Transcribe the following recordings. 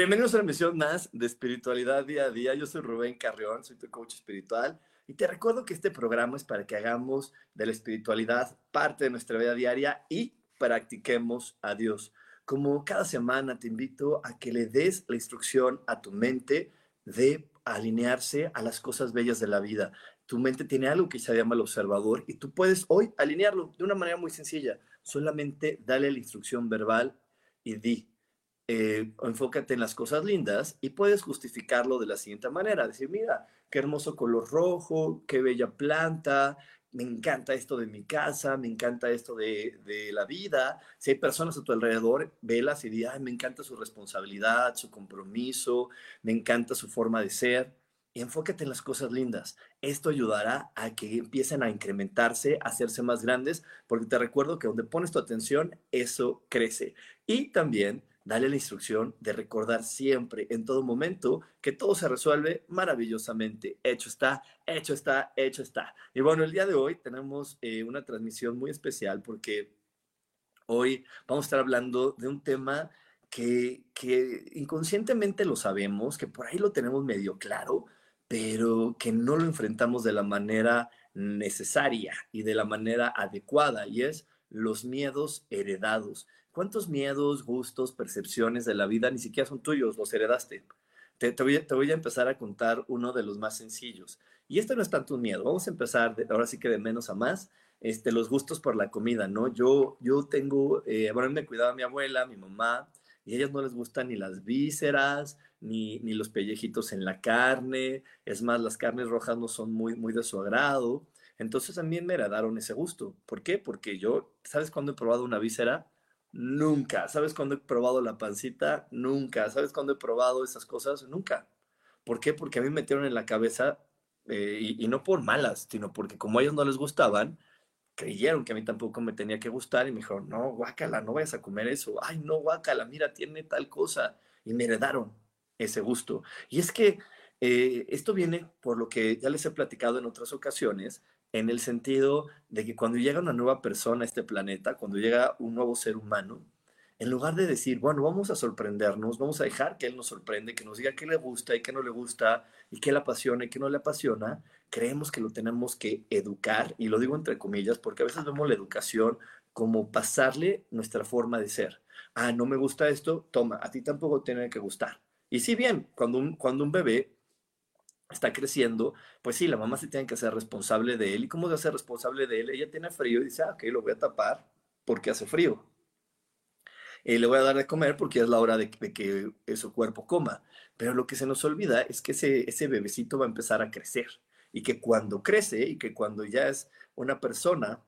Bienvenidos a una emisión más de Espiritualidad Día a Día. Yo soy Rubén Carrión, soy tu coach espiritual y te recuerdo que este programa es para que hagamos de la espiritualidad parte de nuestra vida diaria y practiquemos a Dios. Como cada semana te invito a que le des la instrucción a tu mente de alinearse a las cosas bellas de la vida. Tu mente tiene algo que se llama el observador y tú puedes hoy alinearlo de una manera muy sencilla. Solamente dale la instrucción verbal y di, eh, enfócate en las cosas lindas y puedes justificarlo de la siguiente manera, decir, mira, qué hermoso color rojo, qué bella planta, me encanta esto de mi casa, me encanta esto de, la vida. Si hay personas a tu alrededor, velas y di, me encanta su responsabilidad, su compromiso, me encanta su forma de ser. Y enfócate en las cosas lindas. Esto ayudará a que empiecen a incrementarse, a hacerse más grandes, porque te recuerdo que donde pones tu atención, eso crece. Y también dale la instrucción de recordar siempre, en todo momento, que todo se resuelve maravillosamente. Hecho está, hecho está, hecho está. Y bueno, el día de hoy tenemos eh, una transmisión muy especial porque hoy vamos a estar hablando de un tema que, que inconscientemente lo sabemos, que por ahí lo tenemos medio claro, pero que no lo enfrentamos de la manera necesaria y de la manera adecuada, y es los miedos heredados. ¿Cuántos miedos, gustos, percepciones de la vida ni siquiera son tuyos, los heredaste? Te, voy, a empezar a contar uno de los más sencillos. Y esto no es tanto un miedo, vamos a empezar ahora sí que de menos a más, este, los gustos por la comida, ¿no? Yo, yo tengo, eh, bueno, me cuidaba mi abuela, mi mamá, y a ellas no les gustan ni las vísceras, ni, ni los pellejitos en la carne, es más, las carnes rojas no son muy, muy de su agrado. Entonces también me heredaron ese gusto. ¿Por qué? Porque yo, ¿sabes cuándo he probado una víscera? Nunca. ¿Sabes cuándo he probado la pancita? Nunca. ¿Sabes cuándo he probado esas cosas? Nunca. ¿Por qué? Porque a mí me metieron en la cabeza, eh, y, no por malas, sino porque como a ellos no les gustaban, creyeron que a mí tampoco me tenía que gustar y me dijeron, no, guácala, no vayas a comer eso. Ay, no, guácala, mira, tiene tal cosa. Y me heredaron ese gusto. Y es que eh, esto viene por lo que ya les he platicado en otras ocasiones, en el sentido de que cuando llega una nueva persona a este planeta, cuando llega un nuevo ser humano, en lugar de decir, bueno, vamos a sorprendernos, vamos a dejar que Él nos sorprende, que nos diga qué le gusta y qué no le gusta, y qué le apasiona y qué no le apasiona, creemos que lo tenemos que educar, y lo digo entre comillas, porque a veces vemos la educación como pasarle nuestra forma de ser. Ah, no me gusta esto, toma, a ti tampoco tiene que gustar. Y si bien, cuando un, cuando un bebé está creciendo, pues sí, la mamá se tiene que hacer responsable de él. ¿Y cómo se hace responsable de él? Ella tiene frío y dice, ah, ok, lo voy a tapar porque hace frío. Y le voy a dar de comer porque es la hora de, que su cuerpo coma. Pero lo que se nos olvida es que ese, ese bebecito va a empezar a crecer y que cuando crece y que cuando ya es una persona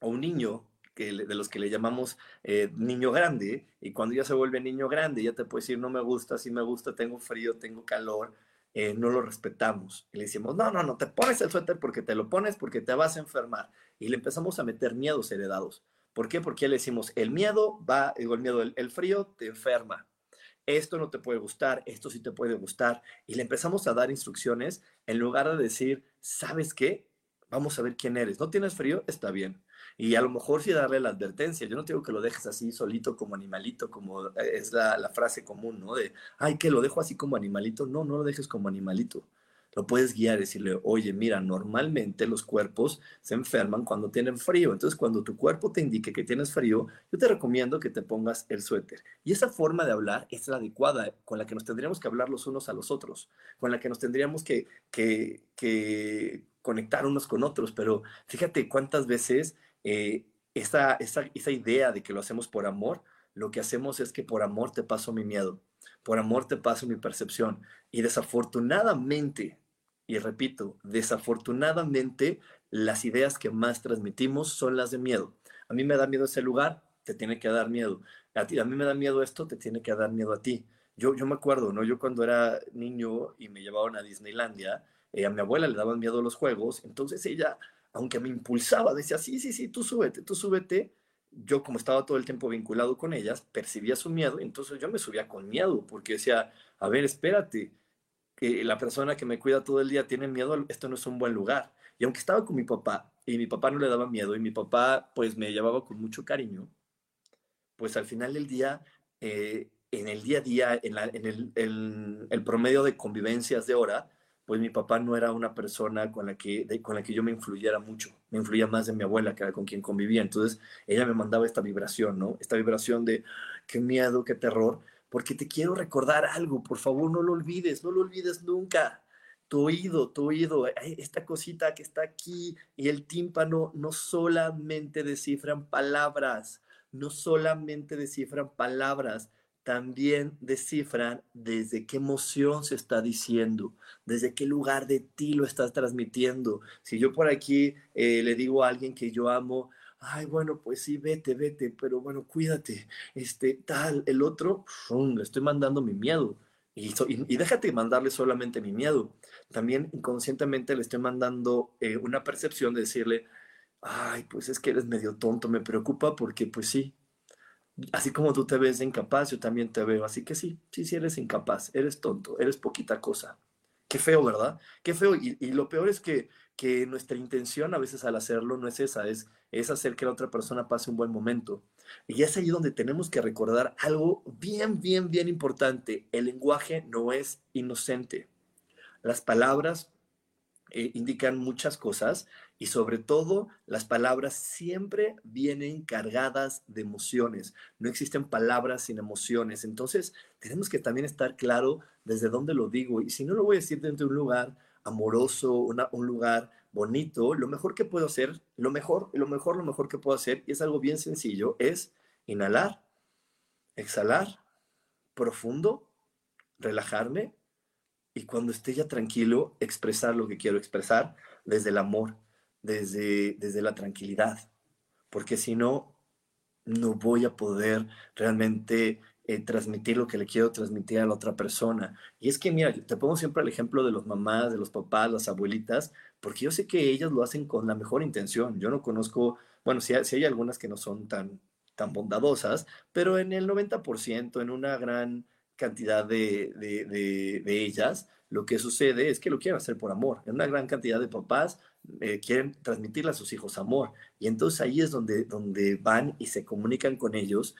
o un niño, que, de los que le llamamos eh, niño grande, y cuando ya se vuelve niño grande, ya te puede decir, no me gusta, sí me gusta, tengo frío, tengo calor, eh, no lo respetamos. Le decimos, no, no, no, te pones el suéter porque te lo pones, porque te vas a enfermar. Y le empezamos a meter miedos heredados. ¿Por qué? Porque le decimos, el miedo va, digo, el miedo, el, frío te enferma. Esto no te puede gustar, esto sí te puede gustar. Y le empezamos a dar instrucciones en lugar de decir, ¿sabes qué? Vamos a ver quién eres. ¿No tienes frío? Está bien. Y a lo mejor sí darle la advertencia. Yo no digo que lo dejes así solito como animalito, como eh, es la, la, frase común, ¿no? De, ay, que lo dejo así como animalito. No, no lo dejes como animalito. Lo puedes guiar y decirle, oye, mira, normalmente los cuerpos se enferman cuando tienen frío. Entonces, cuando tu cuerpo te indique que tienes frío, yo te recomiendo que te pongas el suéter. Y esa forma de hablar es la adecuada, con la que nos tendríamos que hablar los unos a los otros, con la que nos tendríamos que, que, que conectar unos con otros, pero fíjate cuántas veces eh, esa, esa, idea de que lo hacemos por amor, lo que hacemos es que por amor te paso mi miedo, por amor te paso mi percepción. Y desafortunadamente, y repito, desafortunadamente, las ideas que más transmitimos son las de miedo. A mí me da miedo ese lugar, te tiene que dar miedo. A, ti, a mí me da miedo esto, te tiene que dar miedo a ti. Yo, yo me acuerdo, ¿no? Yo cuando era niño y me llevaban a Disneylandia, eh, a mi abuela le daban miedo los juegos, entonces ella, aunque me impulsaba, decía, sí, sí, sí, tú súbete, tú súbete. Yo, como estaba todo el tiempo vinculado con ellas, percibía su miedo, entonces yo me subía con miedo, porque decía, a ver, espérate, que la persona que me cuida todo el día tiene miedo, esto no es un buen lugar. Y aunque estaba con mi papá, y mi papá no le daba miedo, y mi papá, pues, me llevaba con mucho cariño, pues al final del día, eh, en el día a día, en, el, el promedio de convivencias de hora, pues mi papá no era una persona con la que, con la que yo me influyera mucho, me influía más de mi abuela, que con quien convivía, entonces ella me mandaba esta vibración, ¿no? Esta vibración de qué miedo, qué terror, porque te quiero recordar algo, por favor no lo olvides, no lo olvides nunca. Tu oído, tu oído, esta cosita que está aquí y el tímpano no solamente descifran palabras, no solamente descifran palabras, también descifran desde qué emoción se está diciendo, desde qué lugar de ti lo estás transmitiendo. Si yo por aquí eh, le digo a alguien que yo amo, ay, bueno, pues sí, vete, vete, pero bueno, cuídate, este, tal, el otro, le estoy mandando mi miedo. Y, y, déjate mandarle solamente mi miedo. También inconscientemente le estoy mandando eh, una percepción de decirle, ay, pues es que eres medio tonto, me preocupa porque pues sí, así como tú te ves incapaz, yo también te veo. Así que sí, sí, sí eres incapaz, eres tonto, eres poquita cosa. Qué feo, ¿verdad? Qué feo. Y, lo peor es que, que nuestra intención a veces al hacerlo no es esa, es, es hacer que la otra persona pase un buen momento. Y es ahí donde tenemos que recordar algo bien, bien, bien importante. El lenguaje no es inocente. Las palabras eh, indican muchas cosas y sobre todo las palabras siempre vienen cargadas de emociones. No existen palabras sin emociones. Entonces tenemos que también estar claro desde dónde lo digo. Y si no lo voy a decir dentro de un lugar amoroso, un lugar bonito, lo mejor que puedo hacer, lo mejor, lo mejor, lo mejor que puedo hacer, y es algo bien sencillo, es inhalar, exhalar, profundo, relajarme y cuando esté ya tranquilo, expresar lo que quiero expresar desde el amor, desde, desde la tranquilidad, porque si no, no voy a poder realmente eh, transmitir lo que le quiero transmitir a la otra persona. Y es que, mira, te pongo siempre el ejemplo de los mamás, de los papás, las abuelitas, porque yo sé que ellas lo hacen con la mejor intención. Yo no conozco, bueno, si hay, hay algunas que no son tan, tan bondadosas, pero en el 90%, en una gran cantidad de, de, ellas, lo que sucede es que lo quieren hacer por amor. En una gran cantidad de papás eh, quieren transmitirle a sus hijos amor. Y entonces ahí es donde, donde van y se comunican con ellos,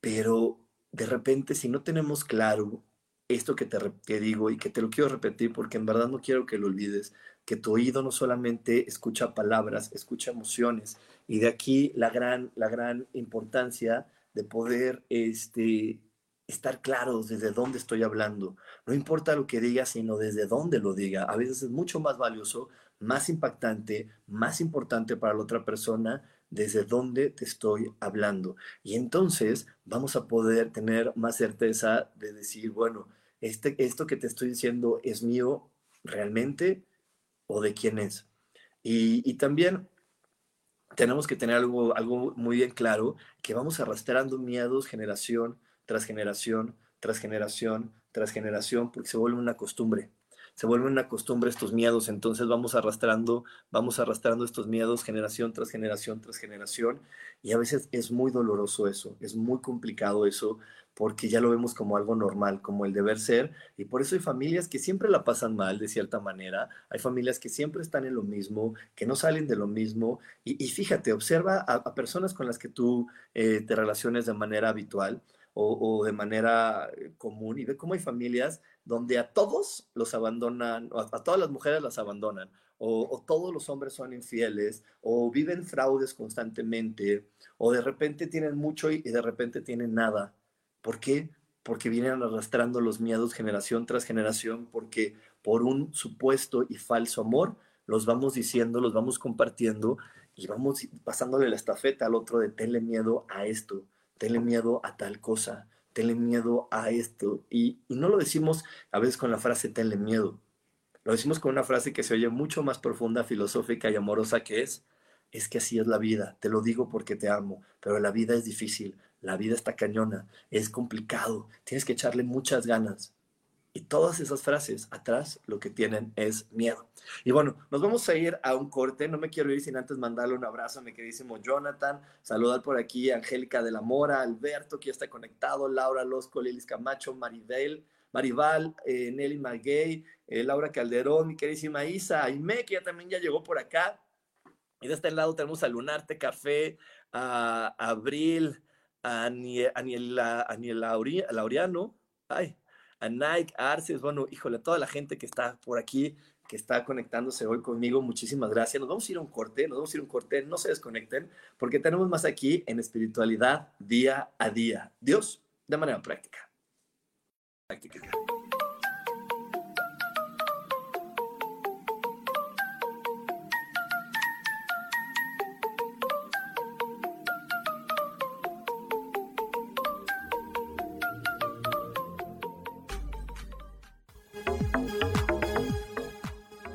pero de repente si no tenemos claro esto que te, te digo y que te lo quiero repetir porque en verdad no quiero que lo olvides, que tu oído no solamente escucha palabras, escucha emociones. Y de aquí la gran, la gran importancia de poder este, estar claros desde dónde estoy hablando. No importa lo que diga, sino desde dónde lo diga. A veces es mucho más valioso, más impactante, más importante para la otra persona desde dónde te estoy hablando. Y entonces vamos a poder tener más certeza de decir, bueno, este, esto que te estoy diciendo es mío realmente o de quién es. Y, también tenemos que tener algo, algo muy bien claro, que vamos arrastrando miedos generación tras generación, tras generación, tras generación, porque se vuelve una costumbre. Se vuelve una costumbre estos miedos, entonces vamos arrastrando, vamos arrastrando estos miedos generación tras generación tras generación, y a veces es muy doloroso eso, es muy complicado eso, porque ya lo vemos como algo normal, como el deber ser, y por eso hay familias que siempre la pasan mal de cierta manera, hay familias que siempre están en lo mismo, que no salen de lo mismo, y, fíjate, observa a, personas con las que tú eh, te relaciones de manera habitual, o, de manera eh, común y ve cómo hay familias donde a todos los abandonan, a, a todas las mujeres las abandonan, o, todos los hombres son infieles, o viven fraudes constantemente, o de repente tienen mucho y, de repente tienen nada. ¿Por qué? Porque vienen arrastrando los miedos generación tras generación, porque por un supuesto y falso amor, los vamos diciendo, los vamos compartiendo y vamos pasándole la estafeta al otro de tenle miedo a esto, tenle miedo a tal cosa, tenle miedo a esto. Y, no lo decimos a veces con la frase tenle miedo, lo decimos con una frase que se oye mucho más profunda, filosófica y amorosa que es, es que así es la vida, te lo digo porque te amo, pero la vida es difícil, la vida está cañona, es complicado, tienes que echarle muchas ganas. Y todas esas frases atrás lo que tienen es miedo. Y bueno, nos vamos a ir a un corte. No me quiero ir sin antes mandarle un abrazo a mi queridísimo Jonathan. Saludar por aquí a Angélica de la Mora, Alberto, que ya está conectado, Laura Losco, Lilis Camacho, Maribel, Maribal, eh, Nelly Maguey, eh, Laura Calderón, mi queridísima Isa, Aime, que ya también ya llegó por acá. Y de este lado tenemos a Lunarte Café, a Abril, a Aniel, Laureano, ay, a Nike, a Arces, bueno, híjole, a toda la gente que está por aquí, que está conectándose hoy conmigo, muchísimas gracias. Nos vamos a ir a un corte, nos vamos a ir a un corte, no se desconecten, porque tenemos más aquí en espiritualidad día a día. Dios, de manera práctica. Práctica.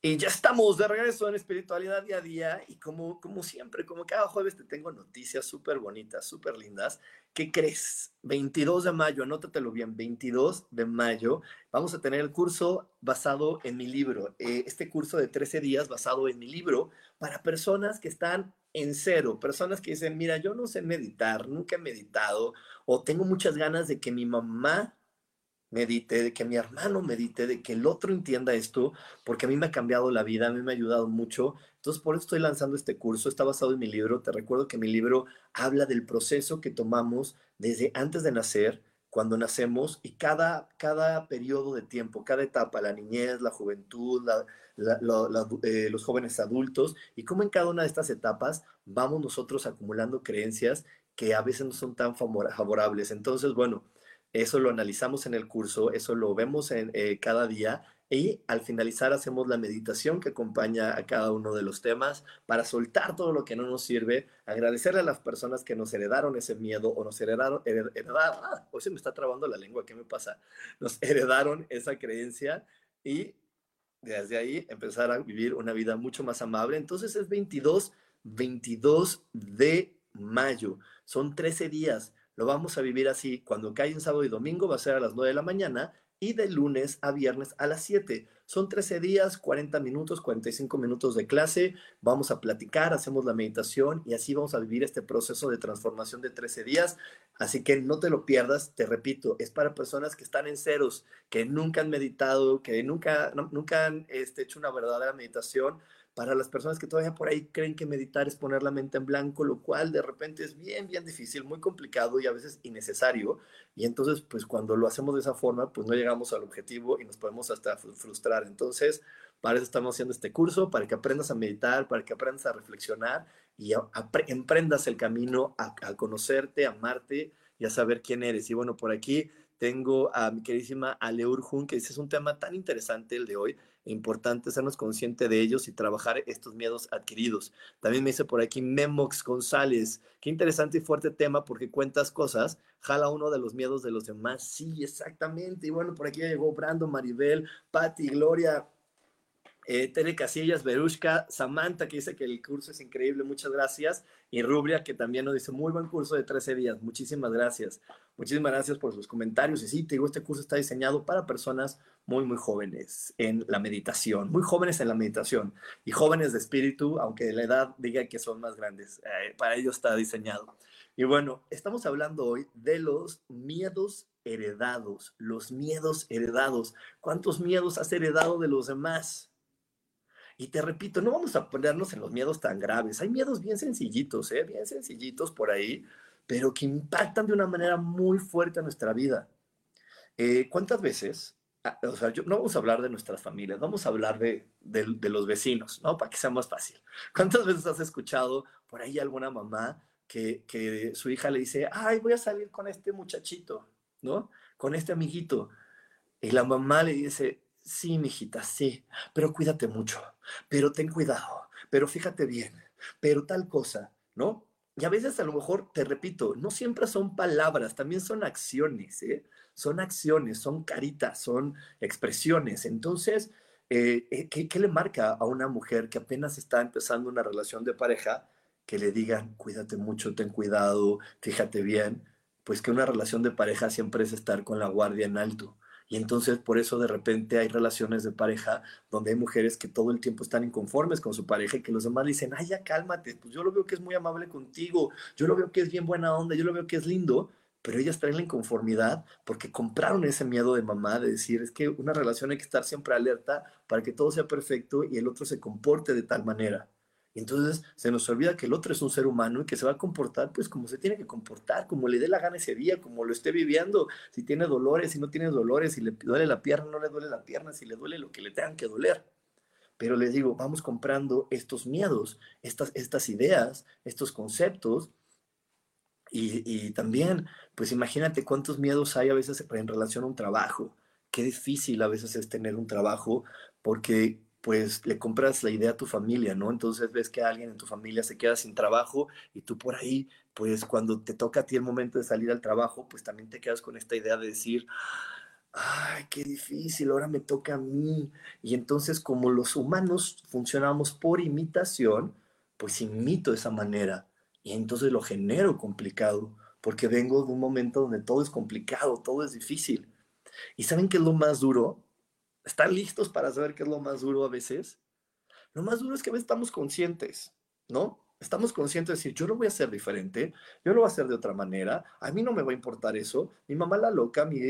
Y ya estamos de regreso en espiritualidad día a día y como, como siempre, como cada jueves te tengo noticias súper bonitas, súper lindas. ¿Qué crees? 22 de mayo, anótatelo bien, 22 de mayo vamos a tener el curso basado en mi libro. Eh, este curso de 13 días basado en mi libro para personas que están en cero, personas que dicen, mira, yo no sé meditar, nunca he meditado o tengo muchas ganas de que mi mamá medite, de que mi hermano medite, de que el otro entienda esto, porque a mí me ha cambiado la vida, a mí me ha ayudado mucho. Entonces, por eso estoy lanzando este curso. Está basado en mi libro. Te recuerdo que mi libro habla del proceso que tomamos desde antes de nacer, cuando nacemos, y cada, cada periodo de tiempo, cada etapa, la niñez, la juventud, eh, los jóvenes adultos, y cómo en cada una de estas etapas vamos nosotros acumulando creencias que a veces no son tan favorables. Entonces, bueno, eso lo analizamos en el curso, eso lo vemos en, eh, cada día y al finalizar hacemos la meditación que acompaña a cada uno de los temas para soltar todo lo que no nos sirve, agradecerle a las personas que nos heredaron ese miedo o nos heredaron, heredaron ah, hoy se me está trabando la lengua, ¿qué me pasa? Nos heredaron esa creencia y desde ahí empezar a vivir una vida mucho más amable. Entonces es 22, 22 de mayo, son 13 días lo vamos a vivir así. Cuando cae en sábado y domingo va a ser a las 9 de la mañana y de lunes a viernes a las 7. Son 13 días, 40 minutos, 45 minutos de clase. Vamos a platicar, hacemos la meditación y así vamos a vivir este proceso de transformación de 13 días. Así que no te lo pierdas, te repito, es para personas que están en ceros, que nunca han meditado, que nunca, nunca han este, hecho una verdadera meditación para las personas que todavía por ahí creen que meditar es poner la mente en blanco, lo cual de repente es bien, bien difícil, muy complicado y a veces innecesario. Y entonces, pues cuando lo hacemos de esa forma, pues no llegamos al objetivo y nos podemos hasta frustrar. Entonces, para eso estamos haciendo este curso, para que aprendas a meditar, para que aprendas a reflexionar y emprendas el camino a, a conocerte, a amarte y a saber quién eres. Y bueno, por aquí tengo a mi queridísima Aleur Jun, que dice, es un tema tan interesante el de hoy, importante sernos conscientes de ellos y trabajar estos miedos adquiridos. También me dice por aquí Memox González, qué interesante y fuerte tema porque cuentas cosas, jala uno de los miedos de los demás. Sí, exactamente. Y bueno, por aquí llegó Brando, Maribel, Patti, Gloria, eh, Tere Casillas, Berushka, Samantha, que dice que el curso es increíble, muchas gracias. Y Rubria, que también nos dice, muy buen curso de 13 días, muchísimas gracias. Muchísimas gracias por sus comentarios. Y sí, te digo, este curso está diseñado para personas muy, muy jóvenes en la meditación, muy jóvenes en la meditación y jóvenes de espíritu, aunque la edad diga que son más grandes, eh, para ellos está diseñado. Y bueno, estamos hablando hoy de los miedos heredados, los miedos heredados. ¿Cuántos miedos has heredado de los demás? Y te repito, no vamos a ponernos en los miedos tan graves. Hay miedos bien sencillitos, ¿eh? bien sencillitos por ahí, pero que impactan de una manera muy fuerte a nuestra vida. Eh, ¿Cuántas veces? Ah, o sea, yo, no vamos a hablar de nuestras familias, vamos a hablar de, de, los vecinos, ¿no? Para que sea más fácil. ¿Cuántas veces has escuchado por ahí alguna mamá que, que su hija le dice, ay, voy a salir con este muchachito, ¿no? Con este amiguito. Y la mamá le dice, sí, mijita, sí, pero cuídate mucho, pero ten cuidado, pero fíjate bien, pero tal cosa, ¿no? Y a veces a lo mejor, te repito, no siempre son palabras, también son acciones, ¿eh? Son acciones, son caritas, son expresiones. Entonces, eh, eh, ¿qué, ¿qué, le marca a una mujer que apenas está empezando una relación de pareja que le digan, cuídate mucho, ten cuidado, fíjate bien? Pues que una relación de pareja siempre es estar con la guardia en alto y entonces por eso de repente hay relaciones de pareja donde hay mujeres que todo el tiempo están inconformes con su pareja y que los demás dicen, ay, ya cálmate, pues yo lo veo que es muy amable contigo, yo lo veo que es bien buena onda, yo lo veo que es lindo, pero ellas traen la inconformidad porque compraron ese miedo de mamá de decir, es que una relación hay que estar siempre alerta para que todo sea perfecto y el otro se comporte de tal manera entonces se nos olvida que el otro es un ser humano y que se va a comportar pues como se tiene que comportar, como le dé la gana ese día, como lo esté viviendo, si tiene dolores, si no tiene dolores, si le duele la pierna, no le duele la pierna, si le duele lo que le tengan que doler. Pero les digo, vamos comprando estos miedos, estas, estas ideas, estos conceptos y, y también, pues imagínate cuántos miedos hay a veces en relación a un trabajo. Qué difícil a veces es tener un trabajo porque pues le compras la idea a tu familia, ¿no? Entonces ves que alguien en tu familia se queda sin trabajo y tú por ahí, pues cuando te toca a ti el momento de salir al trabajo, pues también te quedas con esta idea de decir, ay, qué difícil, ahora me toca a mí. Y entonces como los humanos funcionamos por imitación, pues imito esa manera y entonces lo genero complicado, porque vengo de un momento donde todo es complicado, todo es difícil. ¿Y saben qué es lo más duro? ¿Están listos para saber qué es lo más duro a veces? Lo más duro es que a veces estamos conscientes, ¿no? Estamos conscientes de decir, yo lo voy a hacer diferente, yo lo voy a hacer de otra manera, a mí no me va a importar eso, mi mamá la loca, mi,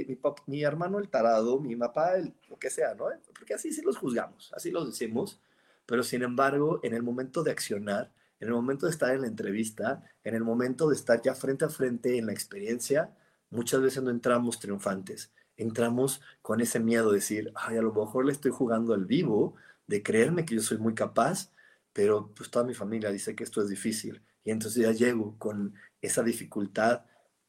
mi, hermano el tarado, mi papá el, lo que sea, ¿no? Porque así sí los juzgamos, así los decimos, pero sin embargo, en el momento de accionar, en el momento de estar en la entrevista, en el momento de estar ya frente a frente en la experiencia, muchas veces no entramos triunfantes entramos con ese miedo de decir, ay, a lo mejor le estoy jugando al vivo, de creerme que yo soy muy capaz, pero pues toda mi familia dice que esto es difícil. Y entonces ya llego con esa dificultad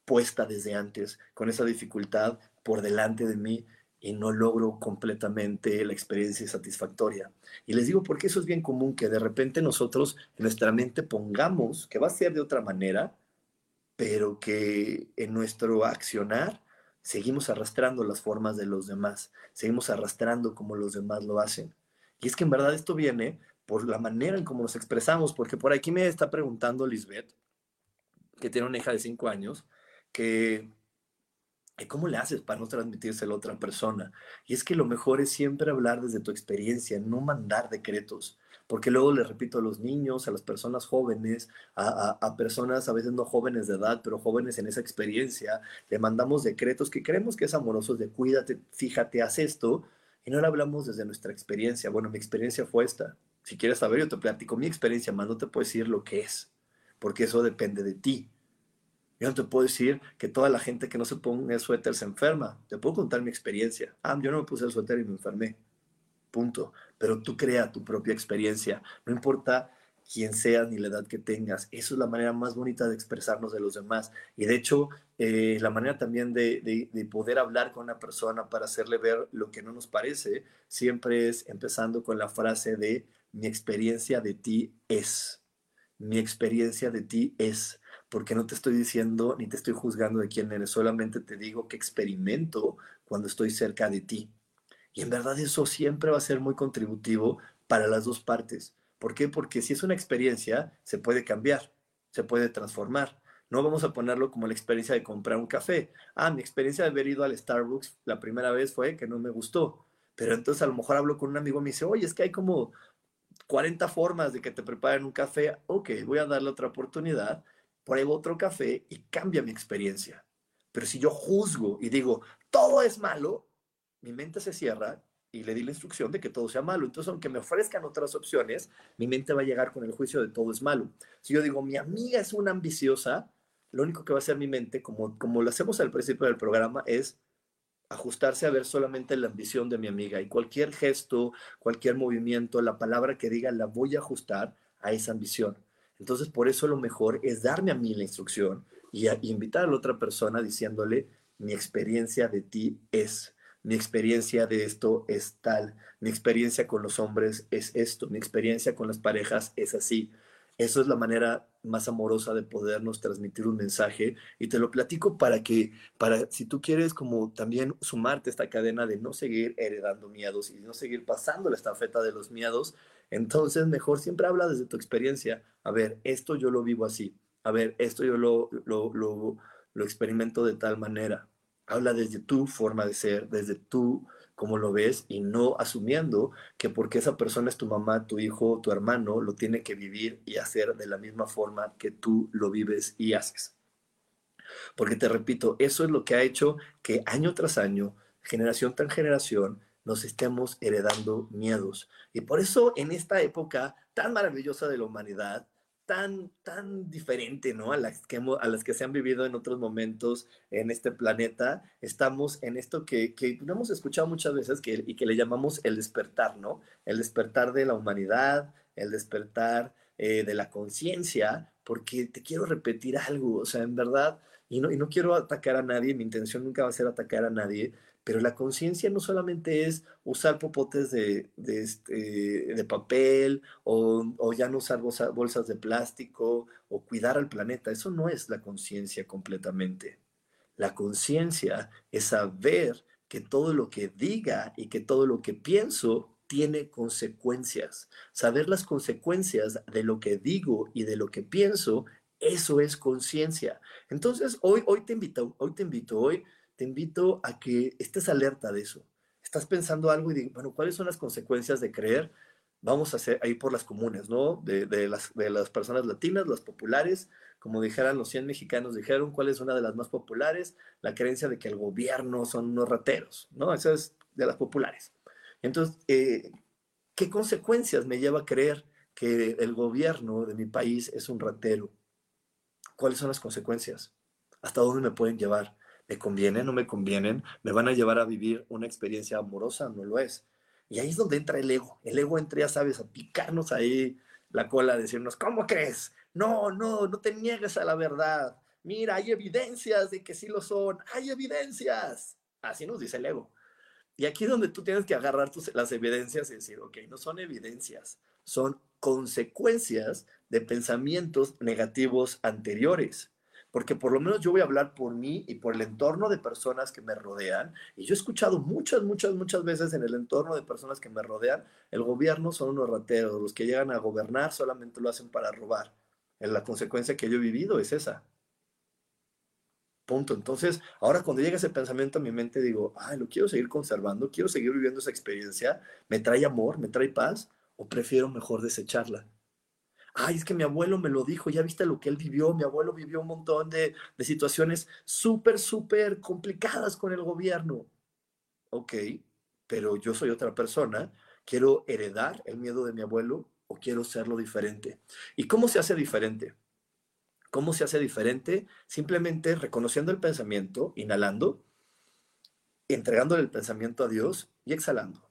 puesta desde antes, con esa dificultad por delante de mí y no logro completamente la experiencia satisfactoria. Y les digo porque eso es bien común, que de repente nosotros en nuestra mente pongamos que va a ser de otra manera, pero que en nuestro accionar seguimos arrastrando las formas de los demás, seguimos arrastrando como los demás lo hacen. Y es que en verdad esto viene por la manera en cómo nos expresamos, porque por aquí me está preguntando Lisbeth, que tiene una hija de cinco años, que ¿cómo le haces para no transmitírselo a otra persona? Y es que lo mejor es siempre hablar desde tu experiencia, no mandar decretos porque luego le repito a los niños, a las personas jóvenes, a, personas a veces no jóvenes de edad, pero jóvenes en esa experiencia, le mandamos decretos que creemos que es amorosos de cuídate, fíjate, haz esto, y no le hablamos desde nuestra experiencia. Bueno, mi experiencia fue esta. Si quieres saber, yo te platico mi experiencia, más no te puedo decir lo que es, porque eso depende de ti. Yo no te puedo decir que toda la gente que no se pone el suéter se enferma. Te puedo contar mi experiencia. Ah, yo no me puse el suéter y me enfermé. Punto. Pero tú crea tu propia experiencia. No importa quién seas ni la edad que tengas. Eso es la manera más bonita de expresarnos de los demás. Y de hecho, eh, la manera también de, de, poder hablar con una persona para hacerle ver lo que no nos parece, siempre es empezando con la frase de mi experiencia de ti es. Mi experiencia de ti es porque no te estoy diciendo ni te estoy juzgando de quién eres, solamente te digo que experimento cuando estoy cerca de ti. Y en verdad eso siempre va a ser muy contributivo para las dos partes. ¿Por qué? Porque si es una experiencia, se puede cambiar, se puede transformar. No vamos a ponerlo como la experiencia de comprar un café. Ah, mi experiencia de haber ido al Starbucks la primera vez fue que no me gustó. Pero entonces a lo mejor hablo con un amigo y me dice, oye, es que hay como 40 formas de que te preparen un café. Ok, voy a darle otra oportunidad pruebo otro café y cambia mi experiencia. Pero si yo juzgo y digo, todo es malo, mi mente se cierra y le di la instrucción de que todo sea malo. Entonces, aunque me ofrezcan otras opciones, mi mente va a llegar con el juicio de todo es malo. Si yo digo, mi amiga es una ambiciosa, lo único que va a hacer mi mente, como, como lo hacemos al principio del programa, es ajustarse a ver solamente la ambición de mi amiga. Y cualquier gesto, cualquier movimiento, la palabra que diga, la voy a ajustar a esa ambición. Entonces, por eso lo mejor es darme a mí la instrucción y, invitar a la otra persona diciéndole, mi experiencia de ti es, mi experiencia de esto es tal, mi experiencia con los hombres es esto, mi experiencia con las parejas es así. Eso es la manera más amorosa de podernos transmitir un mensaje y te lo platico para que, para si tú quieres como también sumarte a esta cadena de no seguir heredando miedos y no seguir pasando la estafeta de los miedos, entonces, mejor siempre habla desde tu experiencia. A ver, esto yo lo vivo así. A ver, esto yo lo, lo, lo, lo experimento de tal manera. Habla desde tu forma de ser, desde tú cómo lo ves y no asumiendo que porque esa persona es tu mamá, tu hijo, tu hermano, lo tiene que vivir y hacer de la misma forma que tú lo vives y haces. Porque te repito, eso es lo que ha hecho que año tras año, generación tras generación, nos estemos heredando miedos. Y por eso en esta época tan maravillosa de la humanidad, tan, tan diferente, ¿no? A las, que a las que se han vivido en otros momentos en este planeta, estamos en esto que, que no hemos escuchado muchas veces que, y que le llamamos el despertar, ¿no? El despertar de la humanidad, el despertar eh, de la conciencia, porque te quiero repetir algo, o sea, en verdad, y no, y no quiero atacar a nadie, mi intención nunca va a ser atacar a nadie, pero la conciencia no solamente es usar popotes de, de, este, de papel o, o, ya no usar bolsas de plástico o cuidar al planeta. Eso no es la conciencia completamente. La conciencia es saber que todo lo que diga y que todo lo que pienso tiene consecuencias. Saber las consecuencias de lo que digo y de lo que pienso, eso es conciencia. Entonces, hoy, hoy te invito, hoy te invito, hoy te invito a que estés alerta de eso. Estás pensando algo y digo, bueno, ¿cuáles son las consecuencias de creer? Vamos a hacer ahí por las comunes, ¿no? De, las, de las personas latinas, las populares, como dijeran los 100 mexicanos, dijeron cuál es una de las más populares, la creencia de que el gobierno son unos rateros, ¿no? Esa es de las populares. Entonces, eh, ¿qué consecuencias me lleva a creer que el gobierno de mi país es un ratero? ¿Cuáles son las consecuencias? ¿Hasta dónde me pueden llevar? ¿Me convienen? ¿No me convienen? ¿Me van a llevar a vivir una experiencia amorosa? No lo es. Y ahí es donde entra el ego. El ego entra, ya sabes, a picarnos ahí la cola, a decirnos, ¿cómo crees? No, no, no te niegues a la verdad. Mira, hay evidencias de que sí lo son. Hay evidencias. Así nos dice el ego. Y aquí es donde tú tienes que agarrar tus, las evidencias y decir, ok, no son evidencias, son consecuencias de pensamientos negativos anteriores porque por lo menos yo voy a hablar por mí y por el entorno de personas que me rodean. Y yo he escuchado muchas, muchas, muchas veces en el entorno de personas que me rodean, el gobierno son unos rateros, los que llegan a gobernar solamente lo hacen para robar. La consecuencia que yo he vivido es esa. Punto. Entonces, ahora cuando llega ese pensamiento a mi mente, digo, ay, lo quiero seguir conservando, quiero seguir viviendo esa experiencia, me trae amor, me trae paz, o prefiero mejor desecharla ay, es que mi abuelo me lo dijo, ya viste lo que él vivió, mi abuelo vivió un montón de, de situaciones súper, súper complicadas con el gobierno. Ok, pero yo soy otra persona, quiero heredar el miedo de mi abuelo, o quiero serlo diferente. ¿Y cómo se hace diferente? ¿Cómo se hace diferente? Simplemente reconociendo el pensamiento, inhalando, entregándole el pensamiento a Dios y exhalando.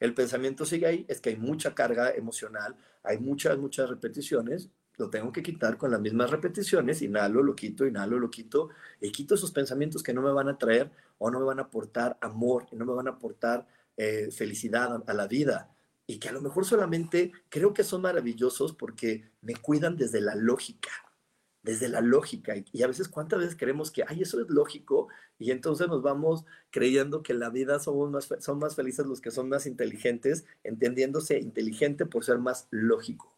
El pensamiento sigue ahí, es que hay mucha carga emocional, hay muchas, muchas repeticiones, lo tengo que quitar con las mismas repeticiones, inhalo, lo quito, inhalo, lo quito, y quito esos pensamientos que no me van a traer o no me van a aportar amor, y no me van a aportar eh, felicidad a la vida, y que a lo mejor solamente creo que son maravillosos porque me cuidan desde la lógica, desde la lógica. Y, a veces, ¿cuántas veces creemos que, ay, eso es lógico? Y entonces nos vamos creyendo que en la vida somos más, son más felices los que son más inteligentes, entendiéndose inteligente por ser más lógico.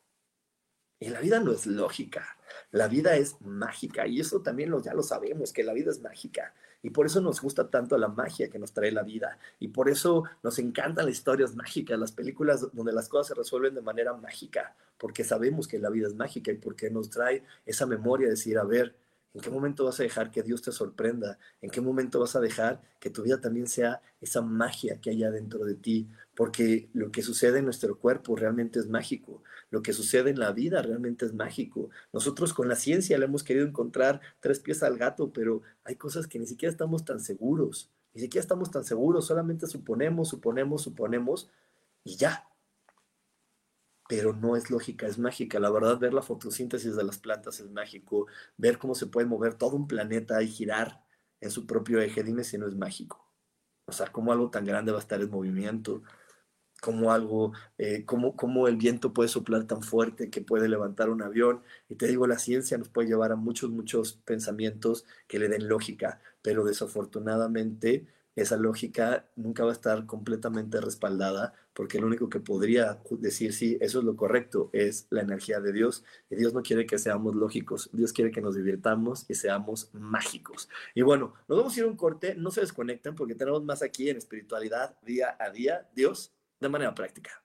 Y la vida no es lógica, la vida es mágica. Y eso también lo, ya lo sabemos, que la vida es mágica. Y por eso nos gusta tanto la magia que nos trae la vida. Y por eso nos encantan las historias mágicas, las películas donde las cosas se resuelven de manera mágica, porque sabemos que la vida es mágica y porque nos trae esa memoria de decir, a ver, ¿En qué momento vas a dejar que Dios te sorprenda? ¿En qué momento vas a dejar que tu vida también sea esa magia que hay dentro de ti? Porque lo que sucede en nuestro cuerpo realmente es mágico. Lo que sucede en la vida realmente es mágico. Nosotros con la ciencia le hemos querido encontrar tres pies al gato, pero hay cosas que ni siquiera estamos tan seguros. Ni siquiera estamos tan seguros, solamente suponemos, suponemos, suponemos y ya pero no es lógica, es mágica. La verdad, ver la fotosíntesis de las plantas es mágico, ver cómo se puede mover todo un planeta y girar en su propio eje, dime si no es mágico. O sea, cómo algo tan grande va a estar en movimiento, cómo algo, eh, cómo, cómo el viento puede soplar tan fuerte que puede levantar un avión. Y te digo, la ciencia nos puede llevar a muchos, muchos pensamientos que le den lógica, pero desafortunadamente esa lógica nunca va a estar completamente respaldada porque lo único que podría decir sí, eso es lo correcto, es la energía de Dios. Y Dios no quiere que seamos lógicos, Dios quiere que nos divirtamos y seamos mágicos. Y bueno, nos vamos a ir a un corte, no se desconecten porque tenemos más aquí en espiritualidad día a día, Dios, de manera práctica.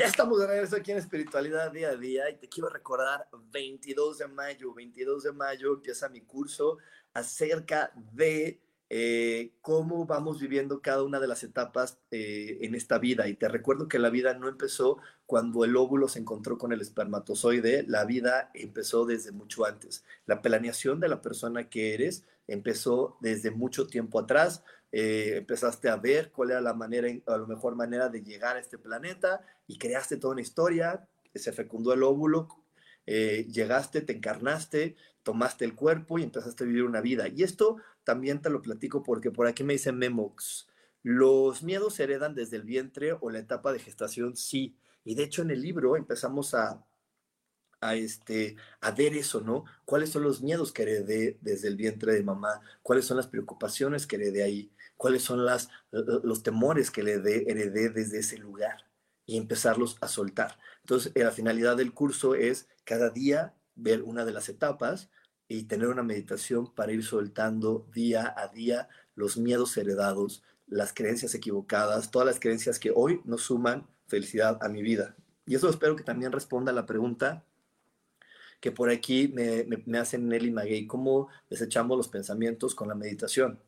Ya estamos de aquí en Espiritualidad Día a Día y te quiero recordar, 22 de mayo, 22 de mayo empieza mi curso acerca de eh, cómo vamos viviendo cada una de las etapas eh, en esta vida. Y te recuerdo que la vida no empezó cuando el óvulo se encontró con el espermatozoide, la vida empezó desde mucho antes. La planeación de la persona que eres empezó desde mucho tiempo atrás. Eh, empezaste a ver cuál era la manera, a la mejor manera de llegar a este planeta y creaste toda una historia, se fecundó el óvulo, llegaste, te encarnaste, tomaste el cuerpo y empezaste a vivir una vida. Y esto también te lo platico porque por aquí me dice Memox, los miedos se heredan desde el vientre o la etapa de gestación, sí. Y de hecho en el libro empezamos a, a, este, ver ¿no? ¿Cuáles son los miedos que heredé desde el vientre de mamá? ¿Cuáles son las preocupaciones que heredé ahí? ¿Cuáles son los temores que heredé, heredé desde ese lugar? Y empezarlos a soltar. Entonces, la finalidad del curso es cada día ver una de las etapas y tener una meditación para ir soltando día a día los miedos heredados, las creencias equivocadas, todas las creencias que hoy no suman felicidad a mi vida. Y eso espero que también responda a la pregunta que por aquí me, me, hacen Nelly Maguey, ¿cómo desechamos los pensamientos con la meditación?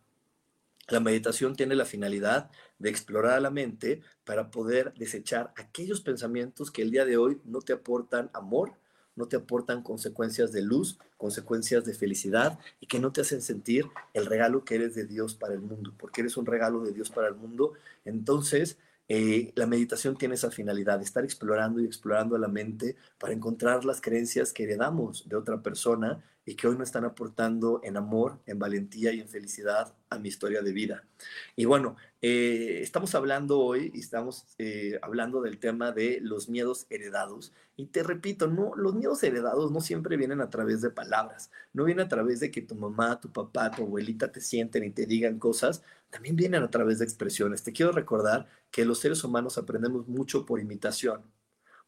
La meditación tiene la finalidad de explorar la mente para poder desechar aquellos pensamientos que el día de hoy no te aportan amor, no te aportan consecuencias de luz, consecuencias de felicidad y que no te hacen sentir el regalo que eres de Dios para el mundo, porque eres un regalo de Dios para el mundo. Entonces, eh, la meditación tiene esa finalidad, estar explorando y explorando la mente para encontrar las creencias que heredamos de otra persona y que hoy no están aportando en amor, en valentía y en felicidad a mi historia de vida. Y bueno, eh, estamos hablando hoy y estamos eh, hablando del tema de los miedos heredados. Y te repito, no, los miedos heredados no siempre vienen a través de palabras, no vienen a través de que tu mamá, tu papá, tu abuelita te sienten y te digan cosas, también vienen a través de expresiones. Te quiero recordar que los seres humanos aprendemos mucho por imitación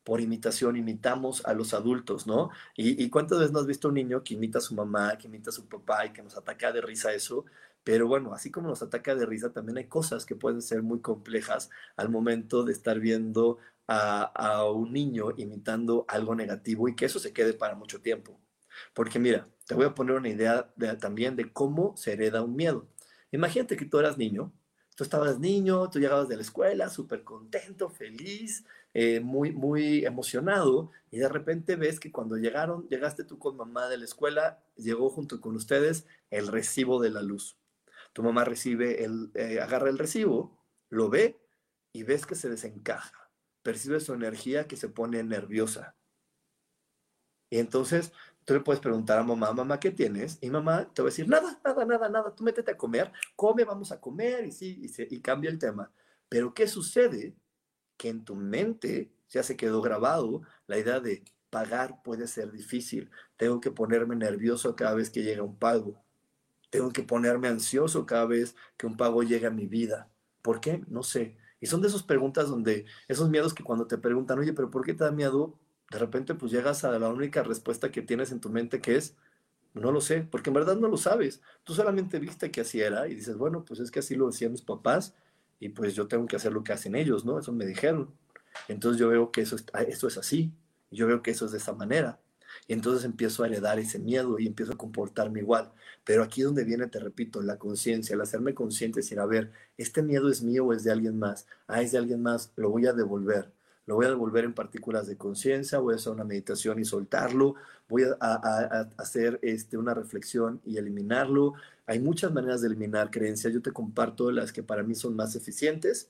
por imitación, imitamos a los adultos, ¿no? Y, cuántas veces no has visto un niño que imita a su mamá, que imita a su papá y que nos ataca de risa eso, pero bueno, así como nos ataca de risa, también hay cosas que pueden ser muy complejas al momento de estar viendo a, un niño imitando algo negativo y que eso se quede para mucho tiempo. Porque mira, te voy a poner una idea también de cómo se hereda un miedo. Imagínate que tú eras niño, tú estabas niño, tú llegabas de la escuela súper contento, feliz, eh, muy, muy emocionado y de repente ves que cuando llegaron, llegaste tú con mamá de la escuela, llegó junto con ustedes el recibo de la luz. Tu mamá recibe el, eh, agarra el recibo, lo ve y ves que se desencaja. Percibe su energía que se pone nerviosa. Y entonces tú le puedes preguntar a mamá, mamá, ¿qué tienes? Y mamá te va a decir, nada, nada, nada, nada, tú métete a comer, come, vamos a comer y sí, y, y cambia el tema. Pero ¿qué sucede? que en tu mente ya se quedó grabado la idea de pagar puede ser difícil. Tengo que ponerme nervioso cada vez que llega un pago. Tengo que ponerme ansioso cada vez que un pago llega a mi vida. ¿Por qué? No sé. Y son de esas preguntas donde, esos miedos que cuando te preguntan, oye, pero ¿por qué te da miedo? De repente pues llegas a la única respuesta que tienes en tu mente que es, no lo sé, porque en verdad no lo sabes. Tú solamente viste que así era y dices, bueno, pues es que así lo decían mis papás y pues yo tengo que hacer lo que hacen ellos, ¿no? Eso me dijeron. Entonces yo veo que eso, eso es así, yo veo que eso es de esa manera. Y entonces empiezo a heredar ese miedo y empiezo a comportarme igual. Pero aquí donde viene, te repito, la conciencia, el hacerme consciente, decir, a ver, este miedo es mío o es de alguien más. Ah, es de alguien más, lo voy a devolver. Lo voy a devolver en partículas de conciencia, voy a hacer una meditación y soltarlo, voy a, a, hacer este, una reflexión y eliminarlo, hay muchas maneras de eliminar creencias. Yo te comparto las que para mí son más eficientes.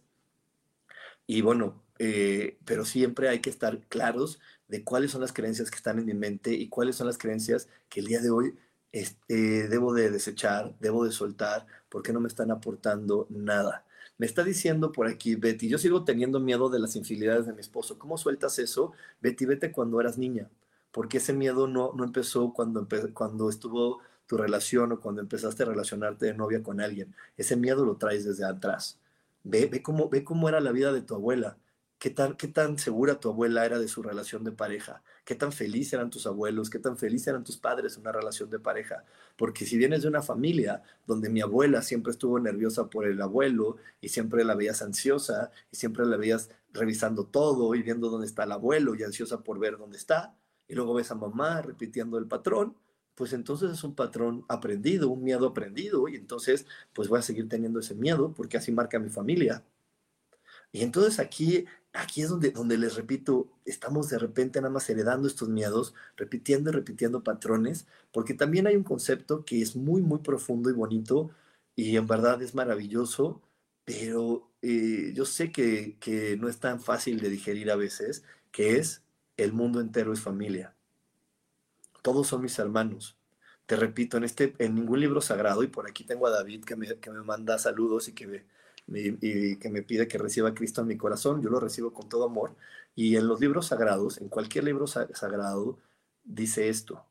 Y bueno, eh, pero siempre hay que estar claros de cuáles son las creencias que están en mi mente y cuáles son las creencias que el día de hoy este, debo de desechar, debo de soltar, porque no me están aportando nada. Me está diciendo por aquí Betty, yo sigo teniendo miedo de las infidelidades de mi esposo. ¿Cómo sueltas eso? Betty, vete cuando eras niña, porque ese miedo no, no empezó cuando, cuando estuvo tu relación o cuando empezaste a relacionarte de novia con alguien. Ese miedo lo traes desde atrás. Ve, ve, cómo, ve cómo era la vida de tu abuela. ¿Qué tan, ¿Qué tan segura tu abuela era de su relación de pareja? ¿Qué tan feliz eran tus abuelos? ¿Qué tan feliz eran tus padres en una relación de pareja? Porque si vienes de una familia donde mi abuela siempre estuvo nerviosa por el abuelo y siempre la veías ansiosa y siempre la veías revisando todo y viendo dónde está el abuelo y ansiosa por ver dónde está, y luego ves a mamá repitiendo el patrón, pues entonces es un patrón aprendido, un miedo aprendido, y entonces pues voy a seguir teniendo ese miedo porque así marca mi familia. Y entonces aquí, aquí es donde, donde les repito, estamos de repente nada más heredando estos miedos, repitiendo y repitiendo patrones, porque también hay un concepto que es muy, muy profundo y bonito y en verdad es maravilloso, pero eh, yo sé que, que no es tan fácil de digerir a veces, que es el mundo entero es familia. Todos son mis hermanos. Te repito, en, este, en ningún libro sagrado, y por aquí tengo a David que me, que me manda saludos y que me, y, que me pide que reciba a Cristo en mi corazón, yo lo recibo con todo amor. Y en los libros sagrados, en cualquier libro sagrado, dice esto,